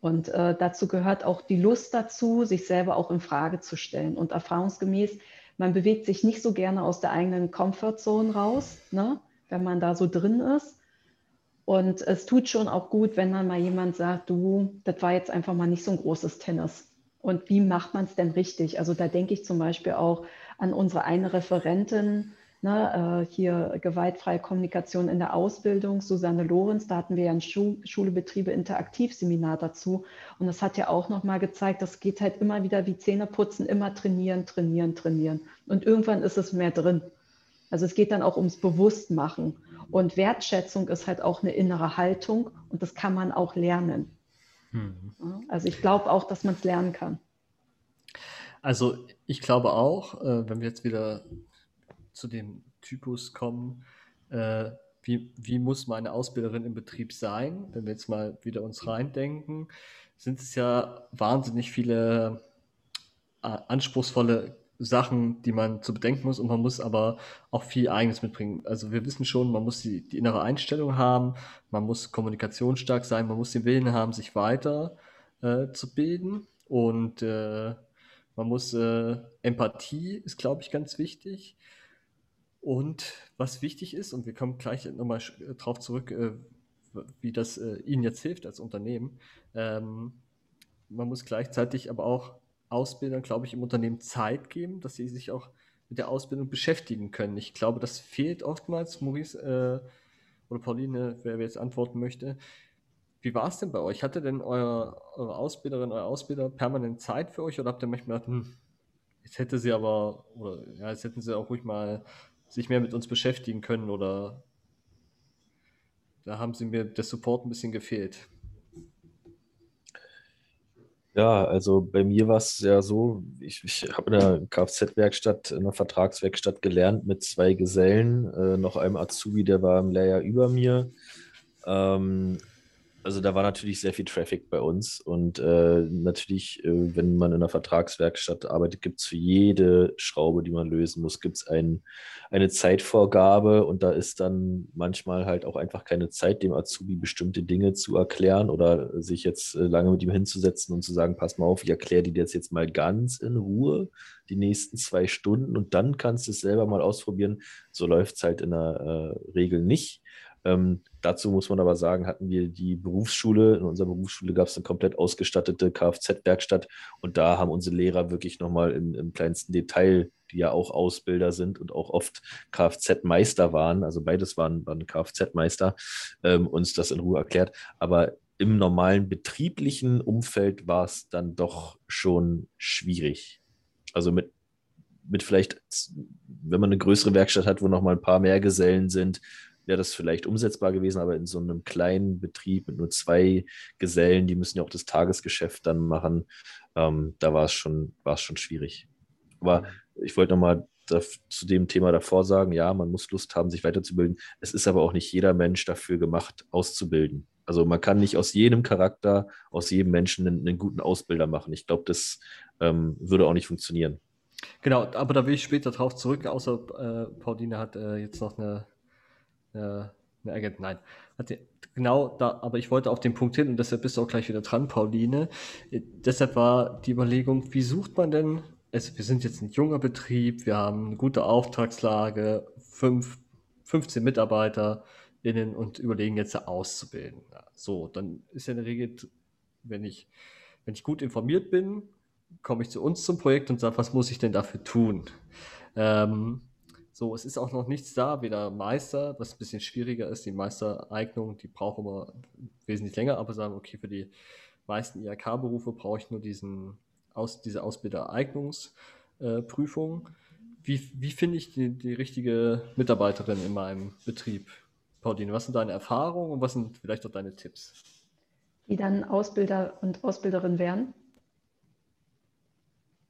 Und äh, dazu gehört auch die Lust dazu, sich selber auch in Frage zu stellen. Und erfahrungsgemäß, man bewegt sich nicht so gerne aus der eigenen Comfortzone raus, ne, wenn man da so drin ist. Und es tut schon auch gut, wenn dann mal jemand sagt, du, das war jetzt einfach mal nicht so ein großes Tennis. Und wie macht man es denn richtig? Also da denke ich zum Beispiel auch an unsere eine Referentin, ne, äh, hier gewaltfreie Kommunikation in der Ausbildung, Susanne Lorenz, da hatten wir ja ein Schu Schulebetriebe Interaktivseminar dazu. Und das hat ja auch nochmal gezeigt, das geht halt immer wieder wie Zähneputzen, immer trainieren, trainieren, trainieren. Und irgendwann ist es mehr drin. Also es geht dann auch ums Bewusstmachen. Und Wertschätzung ist halt auch eine innere Haltung und das kann man auch lernen. Hm. Also ich glaube auch, dass man es lernen kann. Also ich glaube auch, äh, wenn wir jetzt wieder zu dem Typus kommen, äh, wie, wie muss meine Ausbilderin im Betrieb sein, wenn wir jetzt mal wieder uns reindenken, sind es ja wahnsinnig viele äh, anspruchsvolle Sachen, die man zu bedenken muss und man muss aber auch viel Eigenes mitbringen. Also wir wissen schon, man muss die, die innere Einstellung haben, man muss kommunikationsstark sein, man muss den Willen haben, sich weiter äh, zu bilden und äh, man muss äh, Empathie ist, glaube ich, ganz wichtig. Und was wichtig ist, und wir kommen gleich nochmal äh, drauf zurück, äh, wie das äh, Ihnen jetzt hilft als Unternehmen, ähm, man muss gleichzeitig aber auch Ausbildern, glaube ich, im Unternehmen Zeit geben, dass sie sich auch mit der Ausbildung beschäftigen können. Ich glaube, das fehlt oftmals, Maurice äh, oder Pauline, wer jetzt antworten möchte. Wie war es denn bei euch? Hatte denn euer, eure Ausbilderin, euer Ausbilder permanent Zeit für euch oder habt ihr manchmal gedacht, hm, jetzt hätte sie aber, oder ja, jetzt hätten sie auch ruhig mal sich mehr mit uns beschäftigen können oder da haben sie mir der Support ein bisschen gefehlt? Ja, also bei mir war es ja so, ich, ich habe in der Kfz-Werkstatt, in einer Vertragswerkstatt gelernt mit zwei Gesellen, äh, noch einem Azubi, der war im Lehrjahr über mir. Ähm, also da war natürlich sehr viel Traffic bei uns und äh, natürlich, äh, wenn man in einer Vertragswerkstatt arbeitet, gibt es für jede Schraube, die man lösen muss, gibt es ein, eine Zeitvorgabe und da ist dann manchmal halt auch einfach keine Zeit, dem Azubi bestimmte Dinge zu erklären oder sich jetzt äh, lange mit ihm hinzusetzen und zu sagen, pass mal auf, ich erkläre dir das jetzt mal ganz in Ruhe die nächsten zwei Stunden und dann kannst du es selber mal ausprobieren. So läuft es halt in der äh, Regel nicht. Ähm, dazu muss man aber sagen, hatten wir die Berufsschule. In unserer Berufsschule gab es eine komplett ausgestattete Kfz-Werkstatt und da haben unsere Lehrer wirklich nochmal im, im kleinsten Detail, die ja auch Ausbilder sind und auch oft Kfz-Meister waren, also beides waren, waren Kfz-Meister, ähm, uns das in Ruhe erklärt. Aber im normalen betrieblichen Umfeld war es dann doch schon schwierig. Also mit mit vielleicht, wenn man eine größere Werkstatt hat, wo noch mal ein paar mehr Gesellen sind, wäre das vielleicht umsetzbar gewesen, aber in so einem kleinen Betrieb mit nur zwei Gesellen, die müssen ja auch das Tagesgeschäft dann machen, ähm, da war es schon, war es schon schwierig. Aber ich wollte nochmal zu dem Thema davor sagen, ja, man muss Lust haben, sich weiterzubilden. Es ist aber auch nicht jeder Mensch dafür gemacht, auszubilden. Also man kann nicht aus jedem Charakter, aus jedem Menschen einen, einen guten Ausbilder machen. Ich glaube, das ähm, würde auch nicht funktionieren. Genau, aber da will ich später drauf zurück, außer äh, Pauline hat äh, jetzt noch eine eine Agent, nein. Genau da, aber ich wollte auf den Punkt hin und deshalb bist du auch gleich wieder dran, Pauline. Äh, deshalb war die Überlegung, wie sucht man denn, also wir sind jetzt ein junger Betrieb, wir haben eine gute Auftragslage, fünf, 15 MitarbeiterInnen und überlegen jetzt auszubilden. So, dann ist ja in der Regel, wenn ich, wenn ich gut informiert bin, komme ich zu uns zum Projekt und sage, was muss ich denn dafür tun? Ähm, so, es ist auch noch nichts da, weder Meister, was ein bisschen schwieriger ist. Die Meistereignung, die brauchen wir wesentlich länger, aber sagen, okay, für die meisten IHK-Berufe brauche ich nur diesen, aus, diese Ausbildereignungsprüfung. Äh, wie, wie finde ich die, die richtige Mitarbeiterin in meinem Betrieb? Pauline, was sind deine Erfahrungen und was sind vielleicht auch deine Tipps? Die dann Ausbilder und Ausbilderin werden?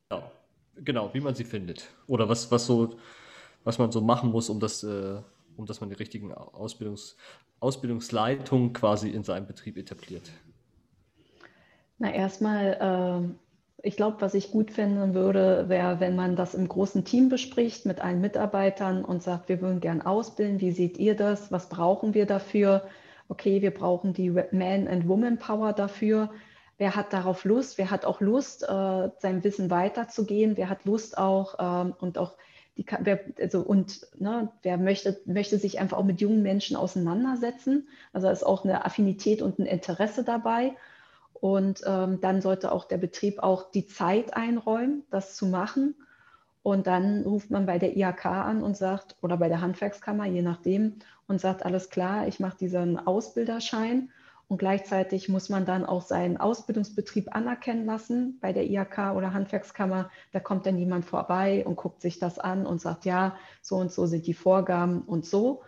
Ja, genau, wie man sie findet. Oder was, was so was man so machen muss, um das, äh, um dass man die richtigen Ausbildungs Ausbildungsleitungen quasi in seinem Betrieb etabliert? Na, erstmal, äh, ich glaube, was ich gut finden würde, wäre, wenn man das im großen Team bespricht mit allen Mitarbeitern und sagt, wir würden gern ausbilden, wie seht ihr das, was brauchen wir dafür? Okay, wir brauchen die Man- and Woman Power dafür. Wer hat darauf Lust? Wer hat auch Lust, äh, sein Wissen weiterzugehen? Wer hat Lust auch ähm, und auch die wer, also, und ne, wer möchte, möchte sich einfach auch mit jungen Menschen auseinandersetzen. Also ist auch eine Affinität und ein Interesse dabei. Und ähm, dann sollte auch der Betrieb auch die Zeit einräumen, das zu machen. Und dann ruft man bei der IHK an und sagt, oder bei der Handwerkskammer, je nachdem, und sagt, alles klar, ich mache diesen Ausbilderschein und gleichzeitig muss man dann auch seinen Ausbildungsbetrieb anerkennen lassen bei der IHK oder Handwerkskammer. Da kommt dann jemand vorbei und guckt sich das an und sagt, ja, so und so sind die Vorgaben und so.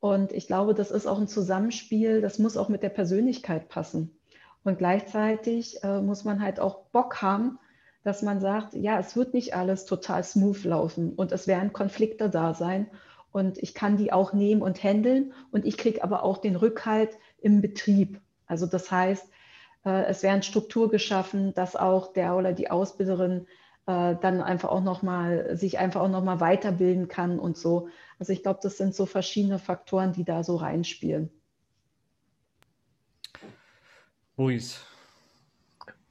Und ich glaube, das ist auch ein Zusammenspiel, das muss auch mit der Persönlichkeit passen. Und gleichzeitig äh, muss man halt auch Bock haben, dass man sagt, ja, es wird nicht alles total smooth laufen und es werden Konflikte da sein und ich kann die auch nehmen und handeln und ich kriege aber auch den Rückhalt, im Betrieb. Also das heißt, äh, es werden Struktur geschaffen, dass auch der oder die Ausbilderin äh, dann einfach auch noch mal sich einfach auch noch mal weiterbilden kann und so. Also ich glaube, das sind so verschiedene Faktoren, die da so reinspielen. Maurice.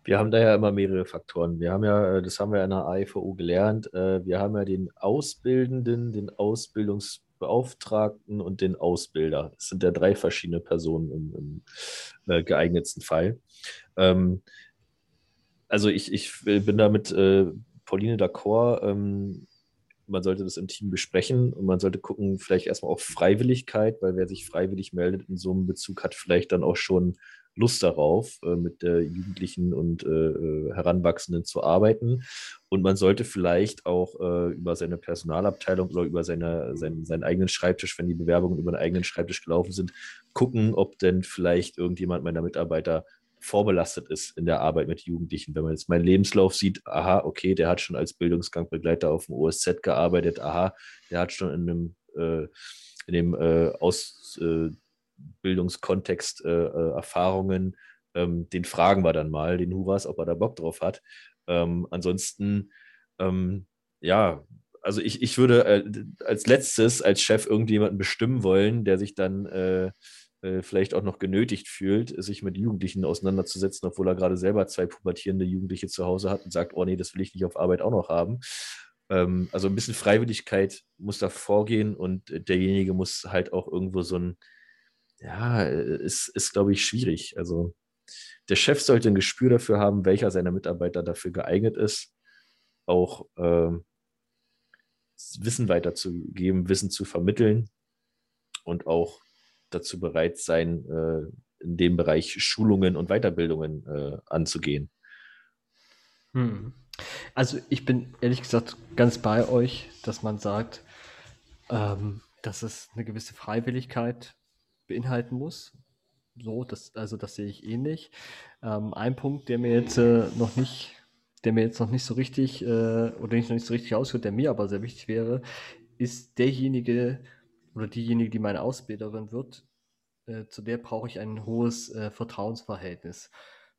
Wir haben da ja immer mehrere Faktoren. Wir haben ja, äh, das haben wir in der AIVO gelernt, wir haben ja den Ausbildenden, den Ausbildungs Beauftragten und den Ausbilder. Das sind ja drei verschiedene Personen im, im äh, geeignetsten Fall. Ähm, also ich, ich bin da mit äh, Pauline d'accord. Ähm, man sollte das im Team besprechen und man sollte gucken, vielleicht erstmal auf Freiwilligkeit, weil wer sich freiwillig meldet in so einem Bezug hat vielleicht dann auch schon Lust darauf, äh, mit äh, Jugendlichen und äh, äh, Heranwachsenden zu arbeiten. Und man sollte vielleicht auch äh, über seine Personalabteilung oder über seine, seinen, seinen eigenen Schreibtisch, wenn die Bewerbungen über den eigenen Schreibtisch gelaufen sind, gucken, ob denn vielleicht irgendjemand meiner Mitarbeiter vorbelastet ist in der Arbeit mit Jugendlichen. Wenn man jetzt meinen Lebenslauf sieht, aha, okay, der hat schon als Bildungsgangbegleiter auf dem OSZ gearbeitet, aha, der hat schon in einem, in dem äh, Aus, äh, Bildungskontext äh, äh, Erfahrungen, ähm, den fragen wir dann mal, den Huras, ob er da Bock drauf hat. Ähm, ansonsten, ähm, ja, also ich, ich würde äh, als letztes als Chef irgendjemanden bestimmen wollen, der sich dann äh, äh, vielleicht auch noch genötigt fühlt, sich mit Jugendlichen auseinanderzusetzen, obwohl er gerade selber zwei pubertierende Jugendliche zu Hause hat und sagt, oh nee, das will ich nicht auf Arbeit auch noch haben. Ähm, also ein bisschen Freiwilligkeit muss da vorgehen und derjenige muss halt auch irgendwo so ein, ja, ist, ist glaube ich, schwierig. Also der Chef sollte ein Gespür dafür haben, welcher seiner Mitarbeiter dafür geeignet ist, auch äh, Wissen weiterzugeben, Wissen zu vermitteln und auch dazu bereit sein, äh, in dem Bereich Schulungen und Weiterbildungen äh, anzugehen. Hm. Also ich bin ehrlich gesagt ganz bei euch, dass man sagt, ähm, dass es eine gewisse Freiwilligkeit beinhalten muss. So, das, also das sehe ich ähnlich. Ähm, ein Punkt, der mir jetzt äh, noch nicht, der mir jetzt noch nicht so richtig äh, oder nicht noch nicht so richtig ausführt, der mir aber sehr wichtig wäre, ist derjenige oder diejenige, die meine Ausbilderin wird, äh, zu der brauche ich ein hohes äh, Vertrauensverhältnis.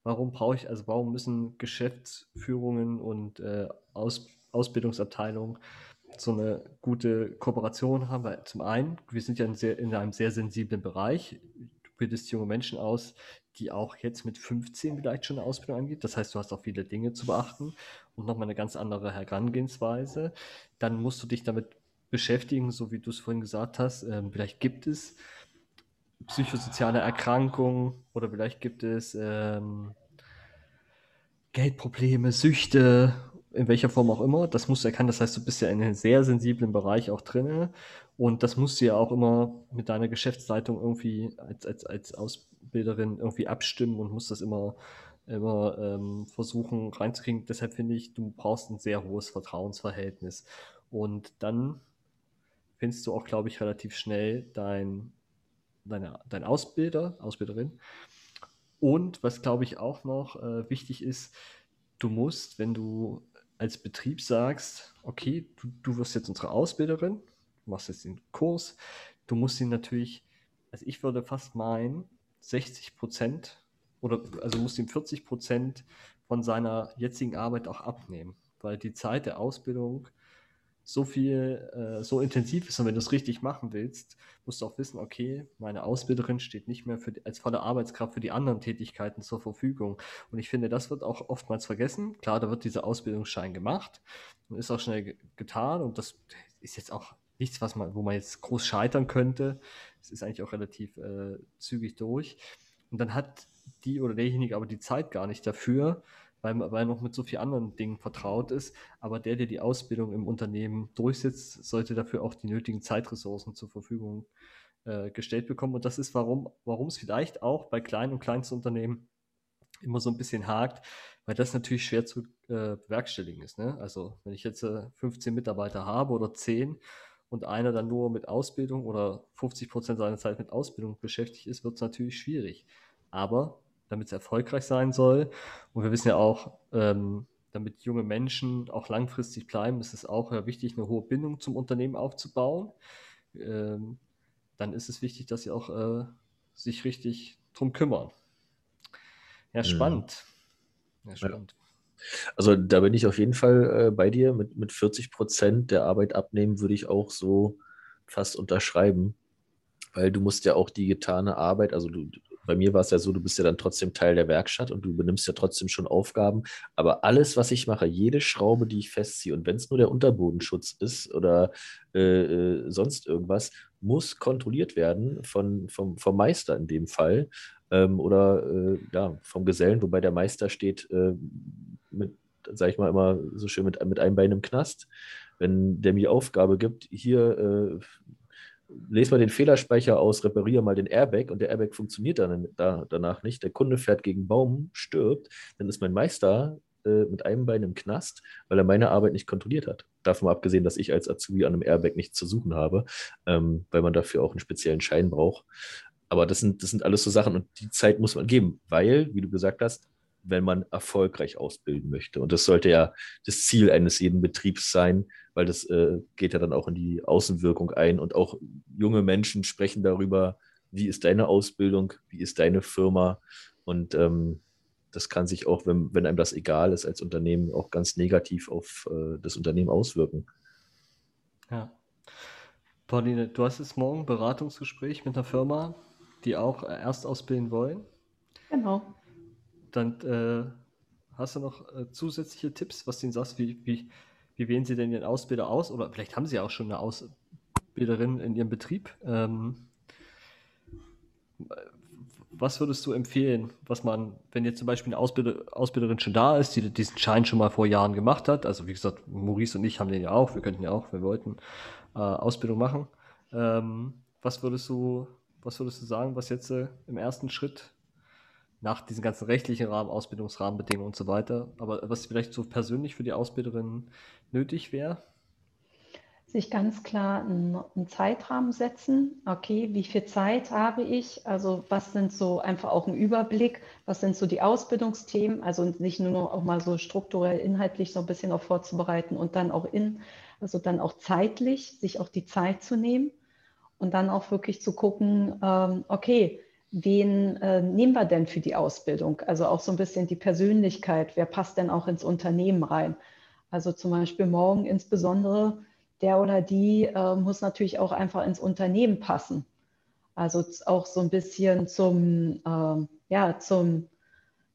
Warum brauche ich, also warum müssen Geschäftsführungen und äh, Aus, Ausbildungsabteilungen so eine gute Kooperation haben, weil zum einen, wir sind ja in, sehr, in einem sehr sensiblen Bereich. bildest junge Menschen aus, die auch jetzt mit 15 vielleicht schon eine Ausbildung angeht. Das heißt, du hast auch viele Dinge zu beachten und nochmal eine ganz andere Herangehensweise. Dann musst du dich damit beschäftigen, so wie du es vorhin gesagt hast. Ähm, vielleicht gibt es psychosoziale Erkrankungen oder vielleicht gibt es ähm, Geldprobleme, Süchte, in welcher Form auch immer. Das musst du erkennen. Das heißt, du bist ja in einem sehr sensiblen Bereich auch drin. Und das musst du ja auch immer mit deiner Geschäftsleitung irgendwie als, als, als Ausbilderin irgendwie abstimmen und musst das immer, immer ähm, versuchen reinzukriegen. Deshalb finde ich, du brauchst ein sehr hohes Vertrauensverhältnis. Und dann findest du auch, glaube ich, relativ schnell dein, deine, dein Ausbilder, Ausbilderin. Und was, glaube ich, auch noch äh, wichtig ist, du musst, wenn du als Betrieb sagst, okay, du, du wirst jetzt unsere Ausbilderin, machst jetzt den Kurs, du musst ihn natürlich, also ich würde fast meinen, 60 Prozent oder also musst ihm 40 Prozent von seiner jetzigen Arbeit auch abnehmen, weil die Zeit der Ausbildung so viel, äh, so intensiv ist und wenn du es richtig machen willst, musst du auch wissen, okay, meine Ausbilderin steht nicht mehr für die, als volle Arbeitskraft für die anderen Tätigkeiten zur Verfügung. Und ich finde, das wird auch oftmals vergessen. Klar, da wird dieser Ausbildungsschein gemacht und ist auch schnell getan und das ist jetzt auch nichts, was man, wo man jetzt groß scheitern könnte. Es ist eigentlich auch relativ äh, zügig durch. Und dann hat die oder derjenige aber die Zeit gar nicht dafür, weil, weil er noch mit so vielen anderen Dingen vertraut ist. Aber der, der die Ausbildung im Unternehmen durchsetzt, sollte dafür auch die nötigen Zeitressourcen zur Verfügung äh, gestellt bekommen. Und das ist, warum, warum es vielleicht auch bei kleinen und Kleinstunternehmen immer so ein bisschen hakt, weil das natürlich schwer zu äh, bewerkstelligen ist. Ne? Also wenn ich jetzt äh, 15 Mitarbeiter habe oder 10 und einer dann nur mit Ausbildung oder 50 Prozent seiner Zeit mit Ausbildung beschäftigt ist, wird es natürlich schwierig. Aber damit es erfolgreich sein soll. Und wir wissen ja auch, ähm, damit junge Menschen auch langfristig bleiben, ist es auch ja wichtig, eine hohe Bindung zum Unternehmen aufzubauen. Ähm, dann ist es wichtig, dass sie auch äh, sich richtig drum kümmern. Ja, mhm. spannend. Ja, spannend. Also da bin ich auf jeden Fall äh, bei dir. Mit, mit 40 Prozent der Arbeit abnehmen würde ich auch so fast unterschreiben, weil du musst ja auch die getane Arbeit, also du, bei mir war es ja so, du bist ja dann trotzdem Teil der Werkstatt und du benimmst ja trotzdem schon Aufgaben. Aber alles, was ich mache, jede Schraube, die ich festziehe, und wenn es nur der Unterbodenschutz ist oder äh, äh, sonst irgendwas, muss kontrolliert werden von, vom, vom Meister in dem Fall ähm, oder äh, ja, vom Gesellen, wobei der Meister steht äh, mit, sag ich mal, immer so schön mit, mit einem Bein im Knast. Wenn der mir Aufgabe gibt, hier äh, lese mal den Fehlerspeicher aus, repariere mal den Airbag und der Airbag funktioniert dann da, danach nicht. Der Kunde fährt gegen Baum, stirbt, dann ist mein Meister äh, mit einem Bein im Knast, weil er meine Arbeit nicht kontrolliert hat. Davon abgesehen, dass ich als Azubi an einem Airbag nichts zu suchen habe, ähm, weil man dafür auch einen speziellen Schein braucht. Aber das sind, das sind alles so Sachen und die Zeit muss man geben, weil, wie du gesagt hast, wenn man erfolgreich ausbilden möchte. Und das sollte ja das Ziel eines jeden Betriebs sein, weil das äh, geht ja dann auch in die Außenwirkung ein. Und auch junge Menschen sprechen darüber, wie ist deine Ausbildung, wie ist deine Firma. Und ähm, das kann sich auch, wenn, wenn einem das egal ist als Unternehmen, auch ganz negativ auf äh, das Unternehmen auswirken. Ja. Pauline, du hast jetzt morgen ein Beratungsgespräch mit einer Firma, die auch erst ausbilden wollen. Genau. Dann äh, hast du noch äh, zusätzliche Tipps, was du ihnen sagst, wie, wie, wie wählen sie denn ihren Ausbilder aus? Oder vielleicht haben sie auch schon eine Ausbilderin in ihrem Betrieb. Ähm, was würdest du empfehlen, was man, wenn jetzt zum Beispiel eine Ausbilder, Ausbilderin schon da ist, die diesen Schein schon mal vor Jahren gemacht hat, also wie gesagt, Maurice und ich haben den ja auch, wir könnten ja auch, wir wollten äh, Ausbildung machen. Ähm, was würdest du, was würdest du sagen, was jetzt äh, im ersten Schritt nach diesen ganzen rechtlichen Rahmen, Ausbildungsrahmenbedingungen und so weiter. Aber was vielleicht so persönlich für die Ausbilderin nötig wäre? Sich ganz klar einen, einen, Zeitrahmen setzen. Okay, wie viel Zeit habe ich? Also was sind so einfach auch ein Überblick? Was sind so die Ausbildungsthemen? Also nicht nur auch mal so strukturell, inhaltlich so ein bisschen auch vorzubereiten und dann auch in, also dann auch zeitlich, sich auch die Zeit zu nehmen und dann auch wirklich zu gucken, ähm, okay, wen äh, nehmen wir denn für die Ausbildung? Also auch so ein bisschen die Persönlichkeit, wer passt denn auch ins Unternehmen rein? Also zum Beispiel morgen insbesondere, der oder die äh, muss natürlich auch einfach ins Unternehmen passen. Also auch so ein bisschen zum, ähm, ja, zum,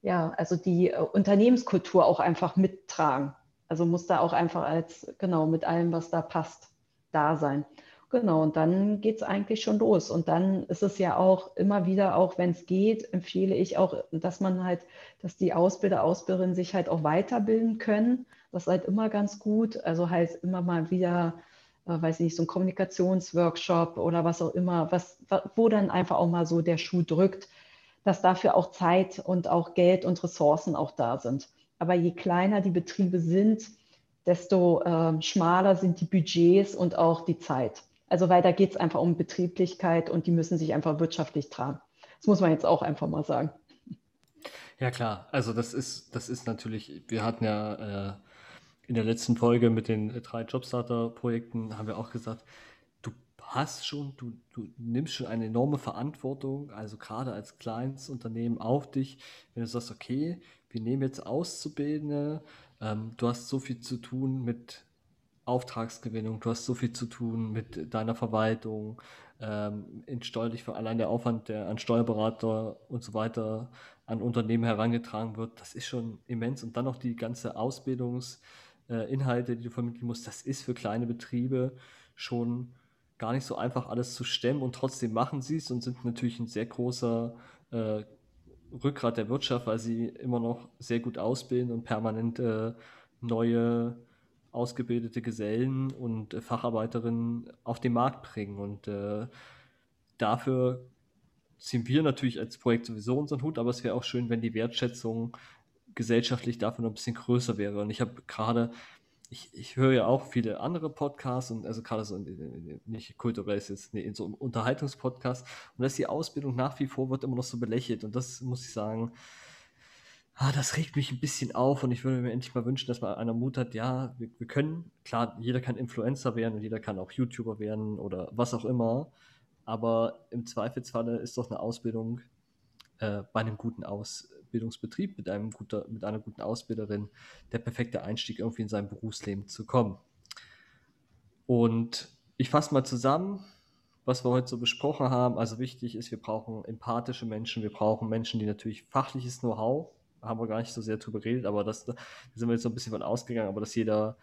ja, also die äh, Unternehmenskultur auch einfach mittragen. Also muss da auch einfach als, genau, mit allem, was da passt, da sein. Genau, und dann geht es eigentlich schon los. Und dann ist es ja auch immer wieder, auch wenn es geht, empfehle ich auch, dass man halt, dass die Ausbilder, Ausbilderinnen sich halt auch weiterbilden können. Das ist halt immer ganz gut. Also heißt immer mal wieder, äh, weiß nicht, so ein Kommunikationsworkshop oder was auch immer, was, wo dann einfach auch mal so der Schuh drückt, dass dafür auch Zeit und auch Geld und Ressourcen auch da sind. Aber je kleiner die Betriebe sind, desto äh, schmaler sind die Budgets und auch die Zeit. Also weil da geht es einfach um Betrieblichkeit und die müssen sich einfach wirtschaftlich tragen. Das muss man jetzt auch einfach mal sagen. Ja klar, also das ist, das ist natürlich, wir hatten ja äh, in der letzten Folge mit den drei Jobstarter-Projekten, haben wir auch gesagt, du hast schon, du, du nimmst schon eine enorme Verantwortung, also gerade als kleines Unternehmen auf dich, wenn du sagst, okay, wir nehmen jetzt Auszubildende, ähm, du hast so viel zu tun mit Auftragsgewinnung, du hast so viel zu tun mit deiner Verwaltung, ähm, in steuerlich allein der Aufwand, der an Steuerberater und so weiter an Unternehmen herangetragen wird, das ist schon immens. Und dann noch die ganze Ausbildungsinhalte, äh, die du vermitteln musst, das ist für kleine Betriebe schon gar nicht so einfach alles zu stemmen und trotzdem machen sie es und sind natürlich ein sehr großer äh, Rückgrat der Wirtschaft, weil sie immer noch sehr gut ausbilden und permanent äh, neue ausgebildete Gesellen und äh, Facharbeiterinnen auf den Markt bringen. Und äh, dafür ziehen wir natürlich als Projekt sowieso unseren Hut, aber es wäre auch schön, wenn die Wertschätzung gesellschaftlich dafür noch ein bisschen größer wäre. Und ich habe gerade, ich, ich höre ja auch viele andere Podcasts und also gerade so nicht kulturell ist jetzt in so einem Unterhaltungspodcast und dass die Ausbildung nach wie vor wird immer noch so belächelt und das muss ich sagen, ah, das regt mich ein bisschen auf und ich würde mir endlich mal wünschen, dass man einer Mut hat, ja, wir, wir können, klar, jeder kann Influencer werden und jeder kann auch YouTuber werden oder was auch immer, aber im Zweifelsfalle ist doch eine Ausbildung äh, bei einem guten Ausbildungsbetrieb mit, einem guter, mit einer guten Ausbilderin der perfekte Einstieg, irgendwie in sein Berufsleben zu kommen. Und ich fasse mal zusammen, was wir heute so besprochen haben. Also wichtig ist, wir brauchen empathische Menschen, wir brauchen Menschen, die natürlich fachliches Know-how haben wir gar nicht so sehr drüber geredet, aber das, da sind wir jetzt so ein bisschen von ausgegangen, aber dass jeder,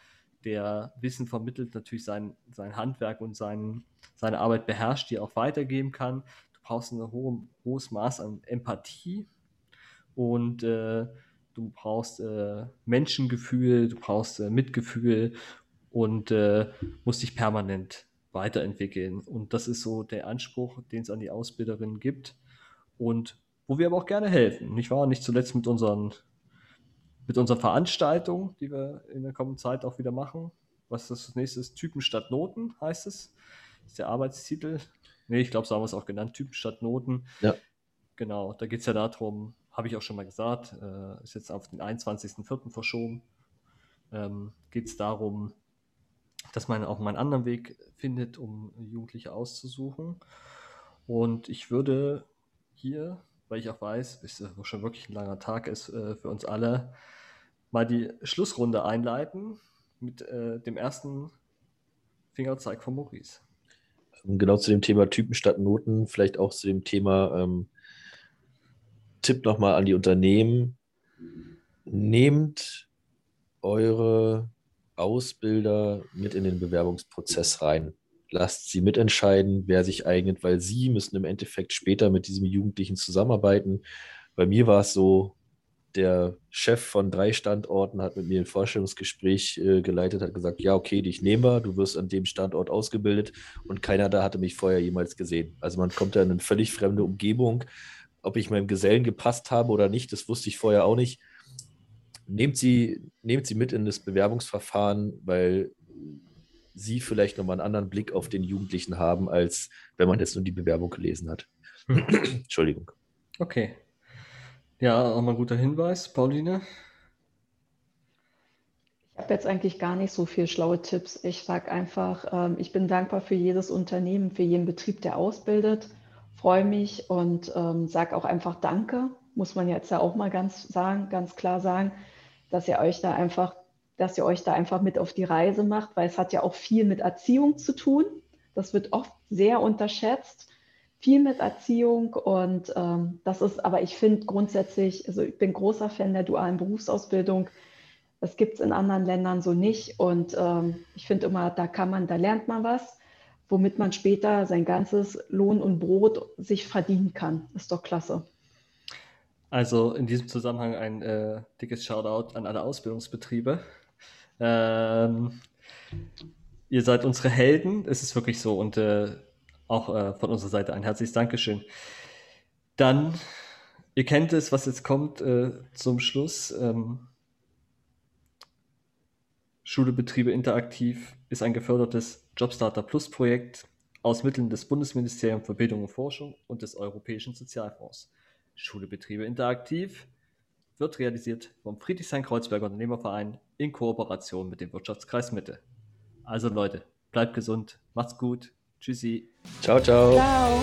der Wissen vermittelt, natürlich sein, sein Handwerk und sein, seine Arbeit beherrscht, die auch weitergeben kann. Du brauchst ein hohe, hohes Maß an Empathie und äh, du brauchst äh, Menschengefühl, du brauchst äh, Mitgefühl und äh, musst dich permanent weiterentwickeln. Und das ist so der Anspruch, den es an die Ausbilderin gibt. Und wo wir aber auch gerne helfen. Nicht wahr? Nicht zuletzt mit unseren, mit unseren Veranstaltungen, die wir in der kommenden Zeit auch wieder machen. Was ist das nächste? Typen statt Noten heißt es. Das ist der Arbeitstitel. Nee, ich glaube, so haben wir es auch genannt. Typen statt Noten. Ja. Genau, da geht es ja darum, habe ich auch schon mal gesagt, äh, ist jetzt auf den 21.04. verschoben. Ähm, geht es darum, dass man auch mal einen anderen Weg findet, um Jugendliche auszusuchen. Und ich würde hier weil ich auch weiß, es schon wirklich ein langer Tag ist äh, für uns alle, mal die Schlussrunde einleiten mit äh, dem ersten Fingerzeig von Maurice. Ähm, genau zu dem Thema Typen statt Noten, vielleicht auch zu dem Thema ähm, Tipp nochmal an die Unternehmen. Nehmt eure Ausbilder mit in den Bewerbungsprozess rein lasst sie mitentscheiden, wer sich eignet, weil sie müssen im Endeffekt später mit diesem Jugendlichen zusammenarbeiten. Bei mir war es so, der Chef von drei Standorten hat mit mir ein Vorstellungsgespräch äh, geleitet, hat gesagt, ja, okay, dich nehmen wir, du wirst an dem Standort ausgebildet und keiner da hatte mich vorher jemals gesehen. Also man kommt da in eine völlig fremde Umgebung. Ob ich meinem Gesellen gepasst habe oder nicht, das wusste ich vorher auch nicht. Nehmt sie, nehmt sie mit in das Bewerbungsverfahren, weil Sie vielleicht nochmal einen anderen Blick auf den Jugendlichen haben, als wenn man jetzt nur die Bewerbung gelesen hat. Hm. Entschuldigung. Okay. Ja, auch mal ein guter Hinweis, Pauline. Ich habe jetzt eigentlich gar nicht so viele schlaue Tipps. Ich sage einfach, ähm, ich bin dankbar für jedes Unternehmen, für jeden Betrieb, der ausbildet. Freue mich und ähm, sage auch einfach Danke, muss man jetzt ja auch mal ganz sagen, ganz klar sagen, dass ihr euch da einfach dass ihr euch da einfach mit auf die Reise macht, weil es hat ja auch viel mit Erziehung zu tun. Das wird oft sehr unterschätzt, viel mit Erziehung und ähm, das ist, aber ich finde grundsätzlich, also ich bin großer Fan der dualen Berufsausbildung. Das gibt es in anderen Ländern so nicht und ähm, ich finde immer, da kann man, da lernt man was, womit man später sein ganzes Lohn und Brot sich verdienen kann. Ist doch klasse. Also in diesem Zusammenhang ein äh, dickes Shoutout an alle Ausbildungsbetriebe. Ähm, ihr seid unsere Helden, es ist wirklich so und äh, auch äh, von unserer Seite ein herzliches Dankeschön. Dann, ihr kennt es, was jetzt kommt äh, zum Schluss. Ähm, Schule Betriebe Interaktiv ist ein gefördertes Jobstarter Plus Projekt aus Mitteln des Bundesministeriums für Bildung und Forschung und des Europäischen Sozialfonds. Schule Betriebe Interaktiv wird realisiert vom Friedrichshain-Kreuzberger Unternehmerverein in Kooperation mit dem Wirtschaftskreis Mitte. Also Leute, bleibt gesund, macht's gut, tschüssi. Ciao, ciao. Ciao.